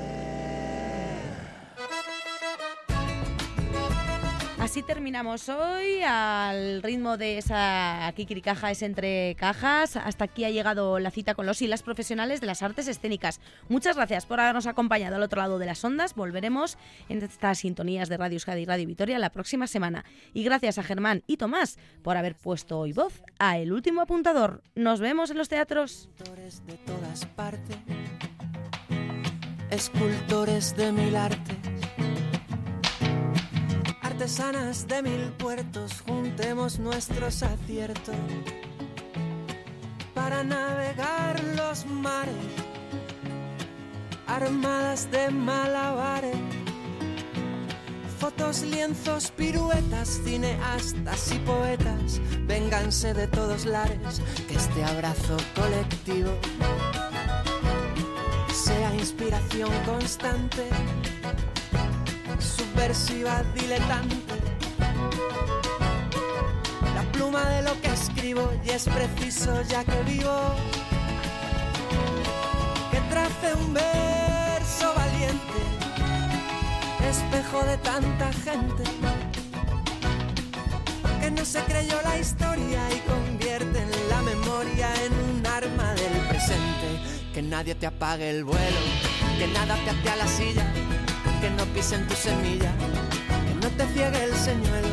Así terminamos hoy al ritmo de esa Kikiricaja es entre cajas. Hasta aquí ha llegado la cita con los y las profesionales de las artes escénicas. Muchas gracias por habernos acompañado al otro lado de las ondas. Volveremos en estas sintonías de Radio Euskadi y Radio Vitoria la próxima semana. Y gracias a Germán y Tomás por haber puesto hoy voz a El Último Apuntador. Nos vemos en los teatros. de todas partes, escultores de mil artes, artesanas de mil puertos, juntemos nuestros aciertos para navegar los mares, armadas de malabares. Fotos, lienzos, piruetas, cineastas y poetas, vénganse de todos lares, que este abrazo colectivo sea inspiración constante, subversiva, diletante. La pluma de lo que escribo y es preciso ya que vivo, que trace un verso valiente espejo de tanta gente que no se creyó la historia y convierte en la memoria en un arma del presente. Que nadie te apague el vuelo, que nada te ate a la silla, que no pisen tu semilla, que no te ciegue el señuelo,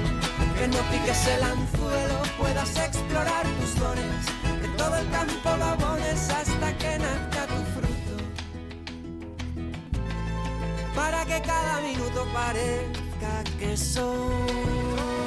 que no piques el anzuelo, puedas explorar tus dones, que todo el campo lo hasta que nazca tu fruto. Para que cada minuto parezca que soy